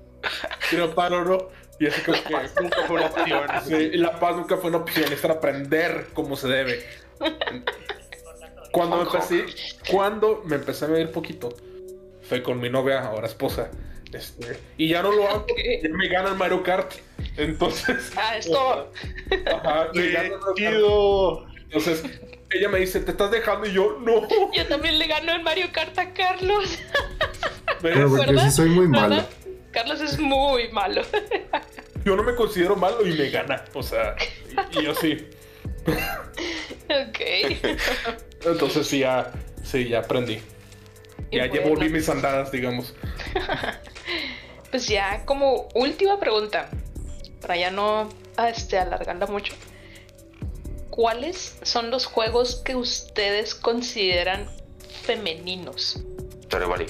[LAUGHS] Quiero paro, ¿no? Y así como que... Nunca fue una opción. Sí, y la paz nunca fue una opción, es para aprender cómo se debe. [LAUGHS] Cuando me empecé, cuando me empecé a medir poquito, fue con mi novia, ahora esposa. Este, y ya no lo hago, [LAUGHS] Ok. ya me gana el Mario Kart. Entonces, [LAUGHS] Ah, esto. ajá, me ¡Qué gana el Mario Kart. chido! Entonces, ella me dice, ¿te estás dejando? Y yo, no. [LAUGHS] Yo también le gano el Mario Kart a Carlos. Pero porque ¿Verdad? sí soy muy ¿Verdad? malo. Carlos es muy malo. Yo no me considero malo y me gana. O sea, y, y yo sí. ok. Entonces sí, ya, sí, ya aprendí. Ya, ya bueno. volví mis andadas, digamos. [LAUGHS] Pues ya como última pregunta, para ya no este, alargarla mucho. ¿cuáles son los juegos que ustedes consideran femeninos? Stardew Valley.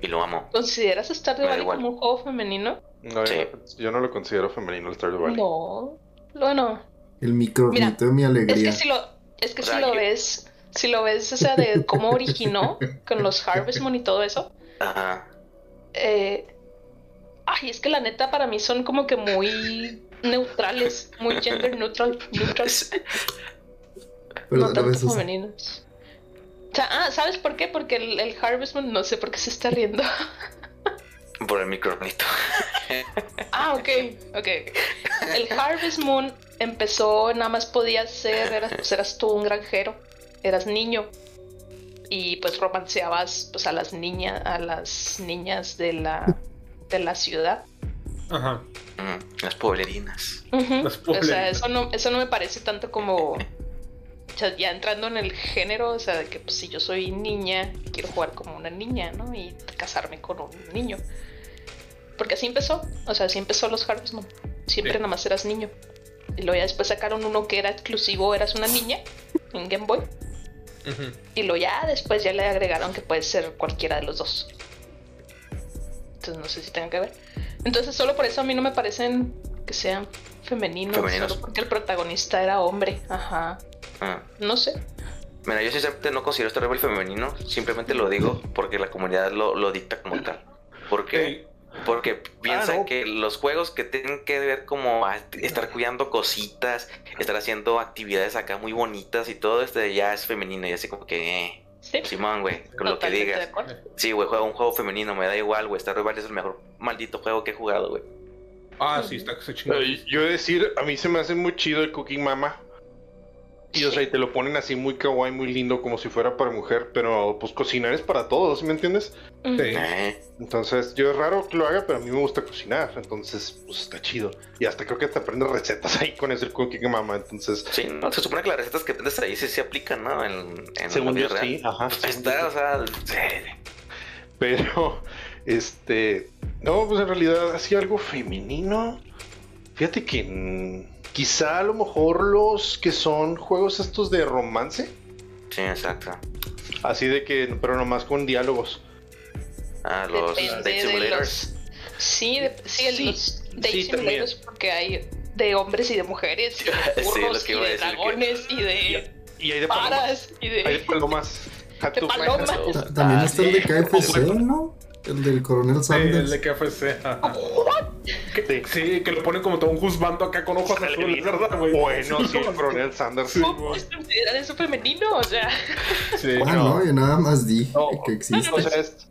Y lo amo. ¿Consideras Stardew Valley como un juego femenino? No, Sí. yo, no, lo considero femenino el Stardew Valley. No. Bueno, El micronito de mi es alegría. que si lo, es que si lo ves, si lo ves, o sea, de cómo originó con los Harvest Moon y todo eso, Ajá. eh, ay, es que la neta para mí son como que muy neutrales, muy gender neutral, neutral. Pero no tanto femeninos. O sea, ah, ¿sabes por qué? Porque el, el Harvest Moon, no sé por qué se está riendo. [LAUGHS] Por el micronito. [LAUGHS] Ah, ok, ok. El Harvest Moon empezó, nada más podías ser, eras, pues eras tú un granjero, eras niño. Y pues romanceabas pues a las niñas, a las niñas de la, de la ciudad. Ajá. Mm, las poblerinas. Ujú. Las O sea, eso no, eso no me parece tanto como. O sea, ya entrando en el género, o sea, de que pues, si yo soy niña, quiero jugar como una niña, ¿no? Y casarme con un niño. Porque así empezó, o sea, así empezó los Harvest Moon. Siempre Sí. nada más eras niño. Y luego ya después sacaron uno que era exclusivo, eras una niña, en Game Boy. Y luego ya después ya le agregaron que puede ser cualquiera de los dos. Entonces no sé si tengan que ver. Entonces solo por eso a mí no me parecen que sean femeninos. Femeninos. Solo porque el protagonista era hombre. Ajá. Ah. No sé. Mira, yo sinceramente no considero este rebel femenino, simplemente lo digo porque la comunidad lo, lo dicta como tal. Porque, Ey, porque piensan no. que los juegos que tienen que ver como estar cuidando cositas, estar haciendo actividades acá muy bonitas y todo este ya es femenino y así como que, eh, Sí. Simón, güey, con lo que digas. acuerdo. Sí, güey, juega un juego femenino, me da igual, güey, Star Valley es el mejor maldito juego que he jugado, güey. Ah, sí, está se chingó. Eh, Yo he de decir, a mí se me hace muy chido el Cooking Mama. Y o sea, y te lo ponen así muy kawaii, muy lindo, como si fuera para mujer, pero pues cocinar es para todos, ¿sí me entiendes? Sí. Eh, Entonces, yo es raro que lo haga, pero a mí me gusta cocinar, entonces, pues está chido. Y hasta creo que te aprendes recetas ahí con ese Cooking Mama, entonces, sí, no, se supone que las recetas que aprendes ahí sí se aplican, ¿no? En, en según la yo real. sí, ajá. Ahí según está, yo o sea, sí. Pero, este, no, pues en realidad así algo femenino. Fíjate que mm, quizá a lo mejor los que son juegos estos de romance, Sí, exacto. así de que, pero nomás con diálogos. Ah, los Depende Date de Simulators. los. Sí, de- sí, Sí, los Date sí, también. Simulators, porque hay de hombres y de mujeres, y de [LAUGHS] Sí, burros, lo que y iba a de decir que- dragones, y de Y hay de palomas. varas, y Hay de de. palomas. De palomas. También Ah, está el de sí. KFC, ¿no? El del coronel Sí, Sanders. el de KFC. Sí. Sí, que lo ponen como todo un juzbando acá con ojos azules. ¿verdad, güey? Bueno, sí, el coronel Sanders. Sí, ¿Cómo puedes considerar eso femenino? O sea, Sí. Ah, no, yo nada más dije No. que existe. O sea, es-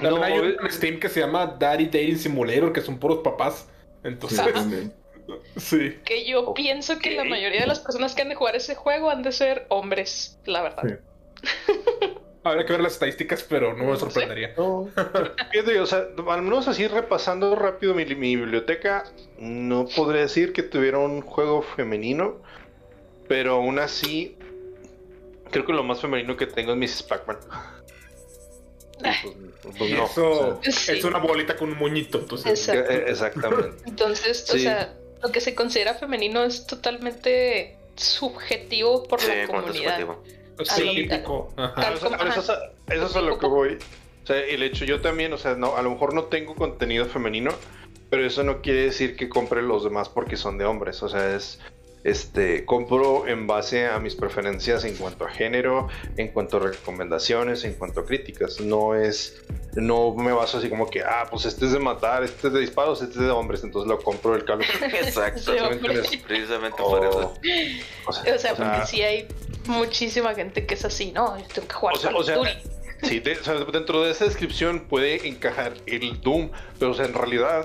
También No, hay un Steam que se llama Daddy Dating Simulator, que son puros papás. Sí, Entonces, también. [LAUGHS] sí. que yo pienso que la mayoría de las personas que han de jugar ese juego han de ser hombres, la verdad. Sí. [LAUGHS] Habrá que ver las estadísticas, pero no me sorprendería. No, [LAUGHS] o sea, al menos así repasando rápido mi, mi biblioteca, no podría decir que tuviera un juego femenino, pero aún así, creo que lo más femenino que tengo es Mrs. Pac-Man. Pues, pues no, Eso o sea, Sí. es una bolita con un moñito. Entonces, Exacto. eh, exactamente. [LAUGHS] Entonces, o Sí. sea, lo que se considera femenino es totalmente subjetivo por Sí, la comunidad. Subjetivo. sí, típico. Ajá. Eso, es a, eso es a lo que voy. O sea, el hecho, yo también, o sea, no, a lo mejor no tengo contenido femenino, pero eso no quiere decir que compre los demás porque son de hombres. O sea, es, este, compro en base a mis preferencias en cuanto a género, en cuanto a recomendaciones, en cuanto a críticas. No es, no me baso así como que, ah, pues este es de matar, este es de disparos, este es de hombres, entonces lo compro del calo. [LAUGHS] Exacto. Precisamente por eso. O sea, O sea, o sea, porque sí hay muchísima gente que es así, ¿no? Yo tengo que jugar O sea, o sea. Sí, de- o sea, dentro de esa descripción puede encajar el Doom, pero o sea, en realidad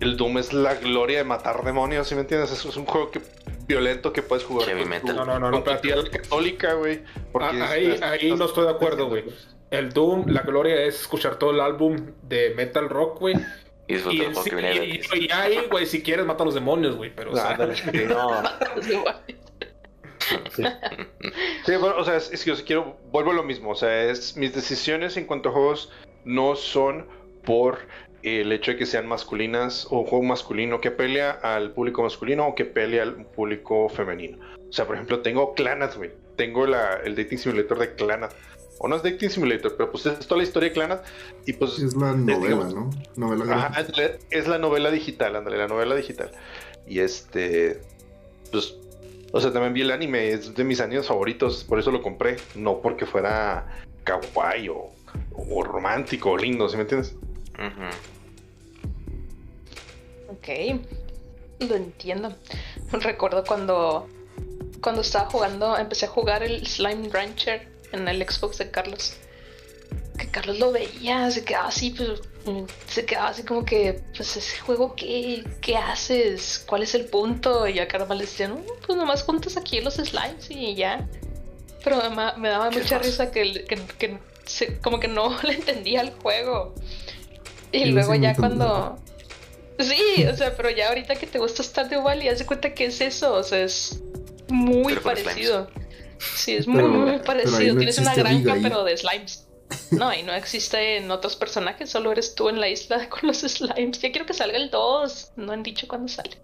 el Doom es la gloria de matar demonios, ¿sí me entiendes? Es, es un juego que, violento que puedes jugar Heavy con, metal. No, no, no, no, con tu espérate. tía la católica, güey. Ah, es- ahí, es- ahí no estoy de acuerdo, güey. El Doom, la gloria es escuchar todo el álbum de metal rock, güey. Y Y, el sí- y, gratis. y- y ahí, güey, si quieres, mata a los demonios, güey. Pero, o sea, [LAUGHS] sí, no. [LAUGHS] Sí, bueno, o sea, es, es que yo quiero, vuelvo a lo mismo, o sea, es mis decisiones en cuanto a juegos no son por el hecho de que sean masculinas o un juego masculino que pelea al público masculino o que pelea al público femenino. O sea, por ejemplo, tengo Clanat, güey. Tengo la, el dating simulator de Clanat. O no es dating simulator, pero pues es toda la historia de Clanat. Y pues. Es la novela, ¿no? Novela Ajá, es la novela digital, ándale, la novela digital. Y este. Pues. O sea, también vi el anime, es de mis animes favoritos, por eso lo compré. No porque fuera kawaii o, o romántico o lindo, ¿sí me entiendes? Ok, lo entiendo. [LAUGHS] Recuerdo cuando, cuando estaba jugando, empecé a jugar el Slime Rancher en el Xbox de Carlos. Que Carlos lo veía, se quedaba así, pues, se quedaba así como que, pues ese juego, ¿qué, qué haces? ¿Cuál es el punto? Y a Carlos le decía, no, pues nomás juntas aquí los slimes y ya. Pero me, daba mucha risa que, que, como que no [LAUGHS] le entendía el juego. Y luego ya cuando... Sí, o sea, pero ya ahorita que te gusta Stardew Valley, haz de cuenta que es eso, o sea, es muy parecido. Sí, es muy, muy parecido. Tienes una granja, pero de slimes. No, y no existen otros personajes, solo eres tú en la isla [LAUGHS] con los slimes. Ya quiero que salga el 2, no han dicho cuándo sale.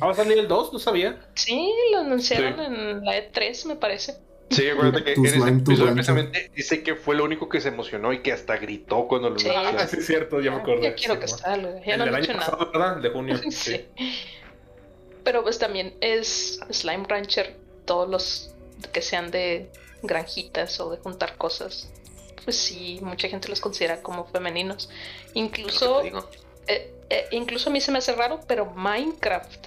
¿Ah, ¿Va a salir el 2? No sabía. Sí, lo anunciaron en la E3, me parece. Sí, [LAUGHS] acuérdate que en ese episodio precisamente dice que fue lo único que se emocionó y que hasta gritó cuando lo sí. Ah, sí, es cierto, ya me acuerdo. Ya quiero que salga. Ya no han dicho nada. ¿verdad? De junio. [LAUGHS] sí. Pero pues también es Slime Rancher, todos los que sean de granjitas o de juntar cosas. Pues sí, mucha gente los considera como femeninos. Incluso, eh, eh, incluso a mí se me hace raro, pero Minecraft,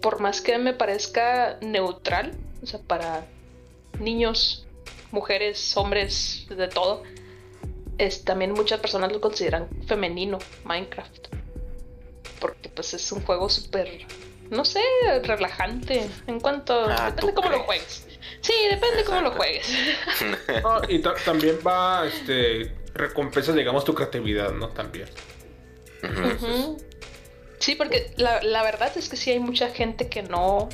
por más que me parezca neutral, o sea, para niños, mujeres, hombres, de todo. Es, también muchas personas lo consideran femenino, Minecraft. Porque pues es un juego súper, no sé, relajante. En cuanto... Ah, depende cómo lo juegues. Sí, depende cómo lo juegues. [LAUGHS] y también va, este, recompensa, digamos, tu creatividad, ¿no? También. Sí, porque la, la verdad es que sí hay mucha gente que no,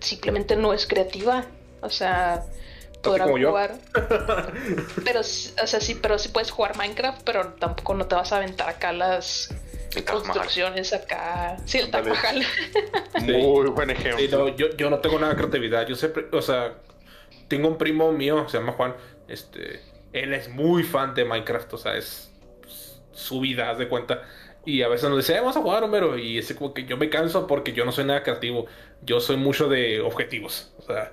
simplemente no es creativa. O sea, podrá jugar. [LAUGHS] pero, o sea, sí, pero sí puedes jugar Minecraft, pero tampoco no te vas a aventar acá las construcciones acá. Sí, el Taj [LAUGHS] Muy buen ejemplo. yo, yo no tengo nada de creatividad. Yo siempre, o sea, tengo un primo mío, se llama Juan. Este, él es muy fan de Minecraft, o sea, es su vida, haz de cuenta. Y a veces nos dice, eh, vamos a jugar, Homero. Y es como que yo me canso porque yo no soy nada creativo. Yo soy mucho de objetivos. O sea,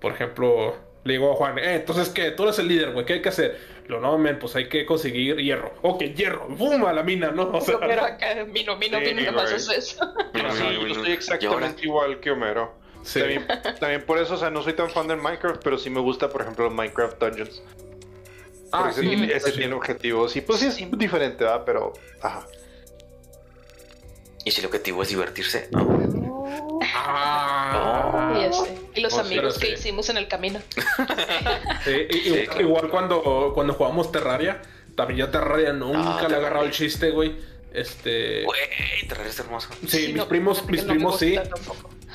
por ejemplo, le digo a Juan, eh, entonces que tú eres el líder, güey, ¿qué hay que hacer? Lo no, men, pues hay que conseguir hierro. Ok, hierro, ¡bum! a la mina, ¿no? O sea, pero [LAUGHS] acá, mino, mino, sí, mino, no haces eso. yo estoy exactamente igual que Homero. Sí. También, también, por eso, o sea, no soy tan fan del Minecraft, pero sí me gusta, por ejemplo, Minecraft Dungeons. Ah, sí, ese, ese tiene objetivos. Y pues sí es diferente, ¿verdad? Pero, ajá. ¿Y si el objetivo es divertirse? No. Ah, y, los amigos que hicimos en el camino. [LAUGHS] igual cuando, cuando jugamos Terraria, también yo Terraria nunca le he agarrado el chiste, güey. Este. Güey, Terraria es hermoso. Sí, mis primos, mis primos sí.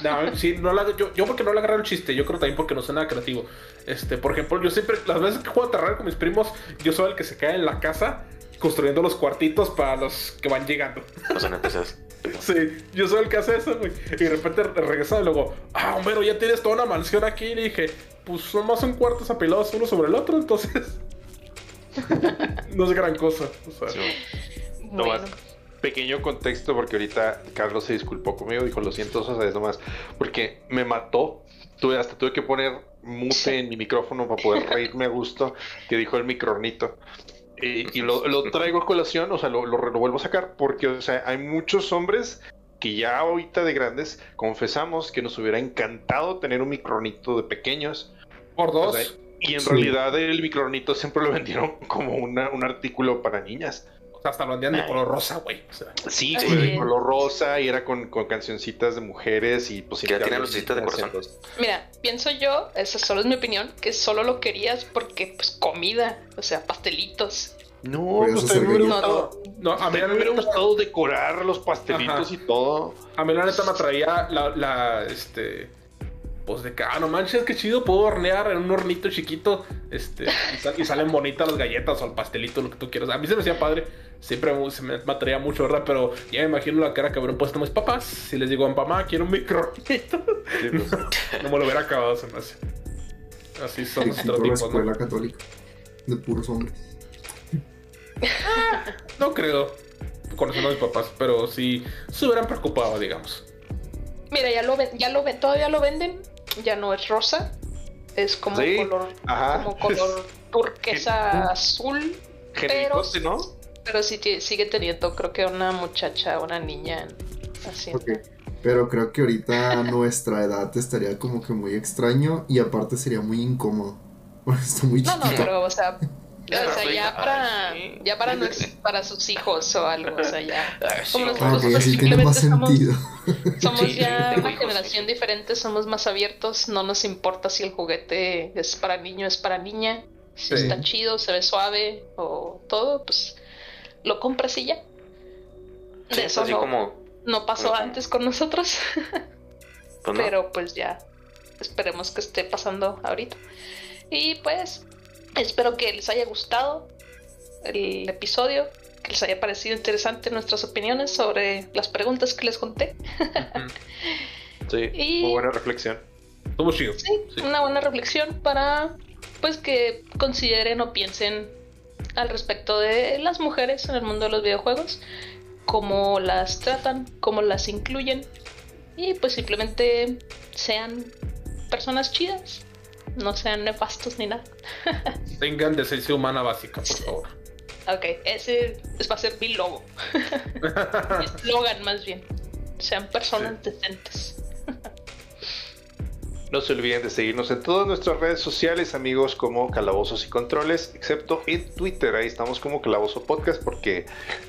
No, sí, no la, yo, yo porque no le agarrado el chiste, yo creo también porque no soy nada creativo. Este, por ejemplo, yo siempre, las veces que juego a Terraria con mis primos, yo soy el que se cae en la casa construyendo los cuartitos para los que van llegando. Los NPCs. Sí, yo soy el que hace eso, güey. Y de repente regresa y luego, ah, Homero, ya tienes toda una mansión aquí. Y le dije, pues son más son cuartos apilados uno sobre el otro, entonces. [LAUGHS] no es gran cosa. O sea, no más. Pequeño contexto, porque ahorita Carlos se disculpó conmigo, dijo, lo siento, o sea, nomás, porque me mató. Tuve, hasta tuve que poner mute en mi micrófono para poder reírme a gusto, que dijo el micronito y lo, traigo a colación, o sea, lo, lo, vuelvo a sacar, porque, o sea, hay muchos hombres que ya ahorita de grandes confesamos que nos hubiera encantado tener un micronito de pequeños. Por dos. y en realidad el micronito siempre lo vendieron como una, un artículo para niñas. O sea, hasta lo de color rosa, güey. sí, de color rosa y era con, con cancioncitas de mujeres y pues... Ya tiene lucecitas de corazón. Mira, pienso yo, esa solo es mi opinión, que solo lo querías porque, pues, comida, o sea, pastelitos. No, pues a mí me no, a mí me hubiera gustado decorar los pastelitos y todo. A mí la neta me atraía la, la, este, pues de que, ah, no manches, qué chido, puedo hornear en un hornito chiquito, este, y, sal- y salen bonitas las galletas o el pastelito, lo que tú quieras. A mí se me hacía padre, siempre me- se me, atraía mucho, ¿verdad? Pero ya me imagino la cara que habrán puesto mis papás. Si les digo, mamá, quiero un micro [LAUGHS] Sí, pues, no me lo hubiera acabado, se me hace. Así son los Éxito la escuela ¿no? católica. De puros hombres. No creo, conociendo a mis papás, pero sí se hubieran preocupado, digamos. Mira, ya lo ven, ya lo ven, todavía lo venden. Ya no es rosa. Es como Sí, color, ajá. como color [LAUGHS] turquesa azul. genericote, ¿no? Pero sí sigue teniendo, creo que una muchacha, una niña así. Ok. Pero creo que ahorita a [LAUGHS] nuestra edad estaría como que muy extraño y aparte sería muy incómodo. [LAUGHS] Está muy No, no, chiquito. pero o sea, Ya, o sea, ya para, ya para, [LAUGHS] para sus hijos o algo, o sea, ya. Sí, Como no, nosotros, Ah, ok, pues, así tiene más simplemente somos- sentido. Somos Sí, ya una hijos, generación sí. diferente, somos más abiertos, no nos importa si el juguete es para niño, es para niña, si Sí. está chido, se ve suave o todo, pues lo compras y ya. Sí, Eso así no, como. no pasó antes con nosotros, pues, no. pero pues ya esperemos que esté pasando ahorita. Y pues espero que les haya gustado el episodio, que les haya parecido interesante nuestras opiniones sobre las preguntas que les conté. Sí, [LAUGHS] Y- muy buena reflexión. Estuvo chido. Sí, Sí. una buena reflexión para pues que consideren o piensen al respecto de las mujeres en el mundo de los videojuegos, cómo las tratan, cómo las incluyen y pues simplemente sean personas chidas, no sean nefastos ni nada. [LAUGHS] Tengan decencia humana básica, por favor. Ok, ese es- va a ser mi logo, mi [LAUGHS] eslogan más bien. Sean personas decentes. [LAUGHS] No se olviden de seguirnos en todas nuestras redes sociales, amigos, como Calabozos y Controles, excepto en Twitter. Ahí estamos como Calabozo Podcast porque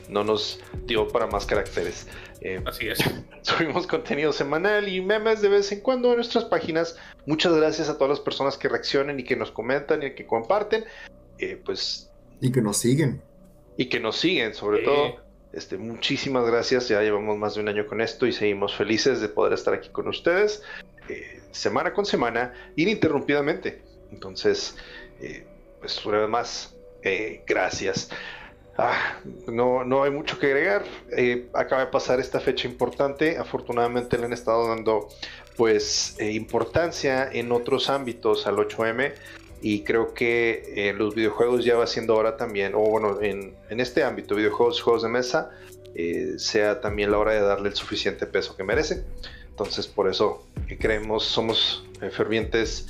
no nos dio para más caracteres. Eh, Así es. [LAUGHS] subimos contenido semanal y memes de vez en cuando en nuestras páginas. Muchas gracias a todas las personas que reaccionan y que nos comentan y que comparten. Eh, pues Y que nos siguen. y que nos siguen, sobre todo. Este, muchísimas gracias. Ya llevamos más de un año con esto y seguimos felices de poder estar aquí con ustedes eh, semana con semana, ininterrumpidamente. Entonces, eh, pues una vez más, eh, gracias. Ah, no, no hay mucho que agregar. Eh, acaba de pasar esta fecha importante. Afortunadamente le han estado dando pues eh, importancia en otros ámbitos al 8M y creo que en los videojuegos ya va siendo hora también, o bueno, en, en este ámbito, videojuegos, juegos de mesa, eh, sea también la hora de darle el suficiente peso que merece. Entonces por eso eh, creemos, somos eh, fervientes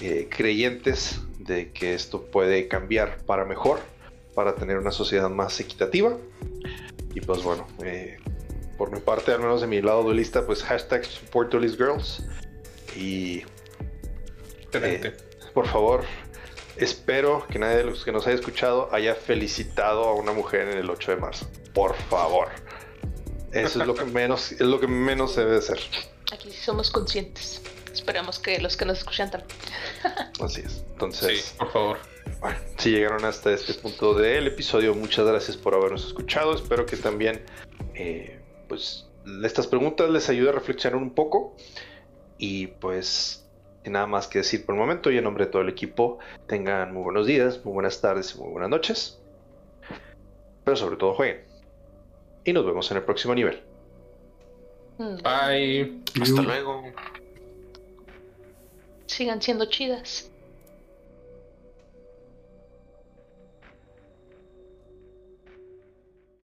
eh, creyentes de que esto puede cambiar para mejor, para tener una sociedad más equitativa. Y pues bueno, eh, por mi parte, al menos de mi lado duelista, pues hashtag support Duelist Girls. Y Excelente. por favor, espero que nadie de los que nos haya escuchado haya felicitado a una mujer en el 8 de marzo. Por favor. Eso es lo que [LAUGHS] menos, es lo que menos se debe hacer. Aquí sí somos conscientes. Esperamos que los que nos escuchan también. [LAUGHS] Así es. sí, Entonces, por favor. Bueno, si llegaron hasta este punto del episodio, muchas gracias por habernos escuchado. Espero que también, eh, pues, estas preguntas les ayude a reflexionar un poco. Y pues, sin nada más que decir por el momento, y en nombre de todo el equipo, tengan muy buenos días, muy buenas tardes y muy buenas noches. Pero sobre todo jueguen. Y nos vemos en el próximo nivel. Mm, Bye. Hasta luego. Sigan siendo chidas.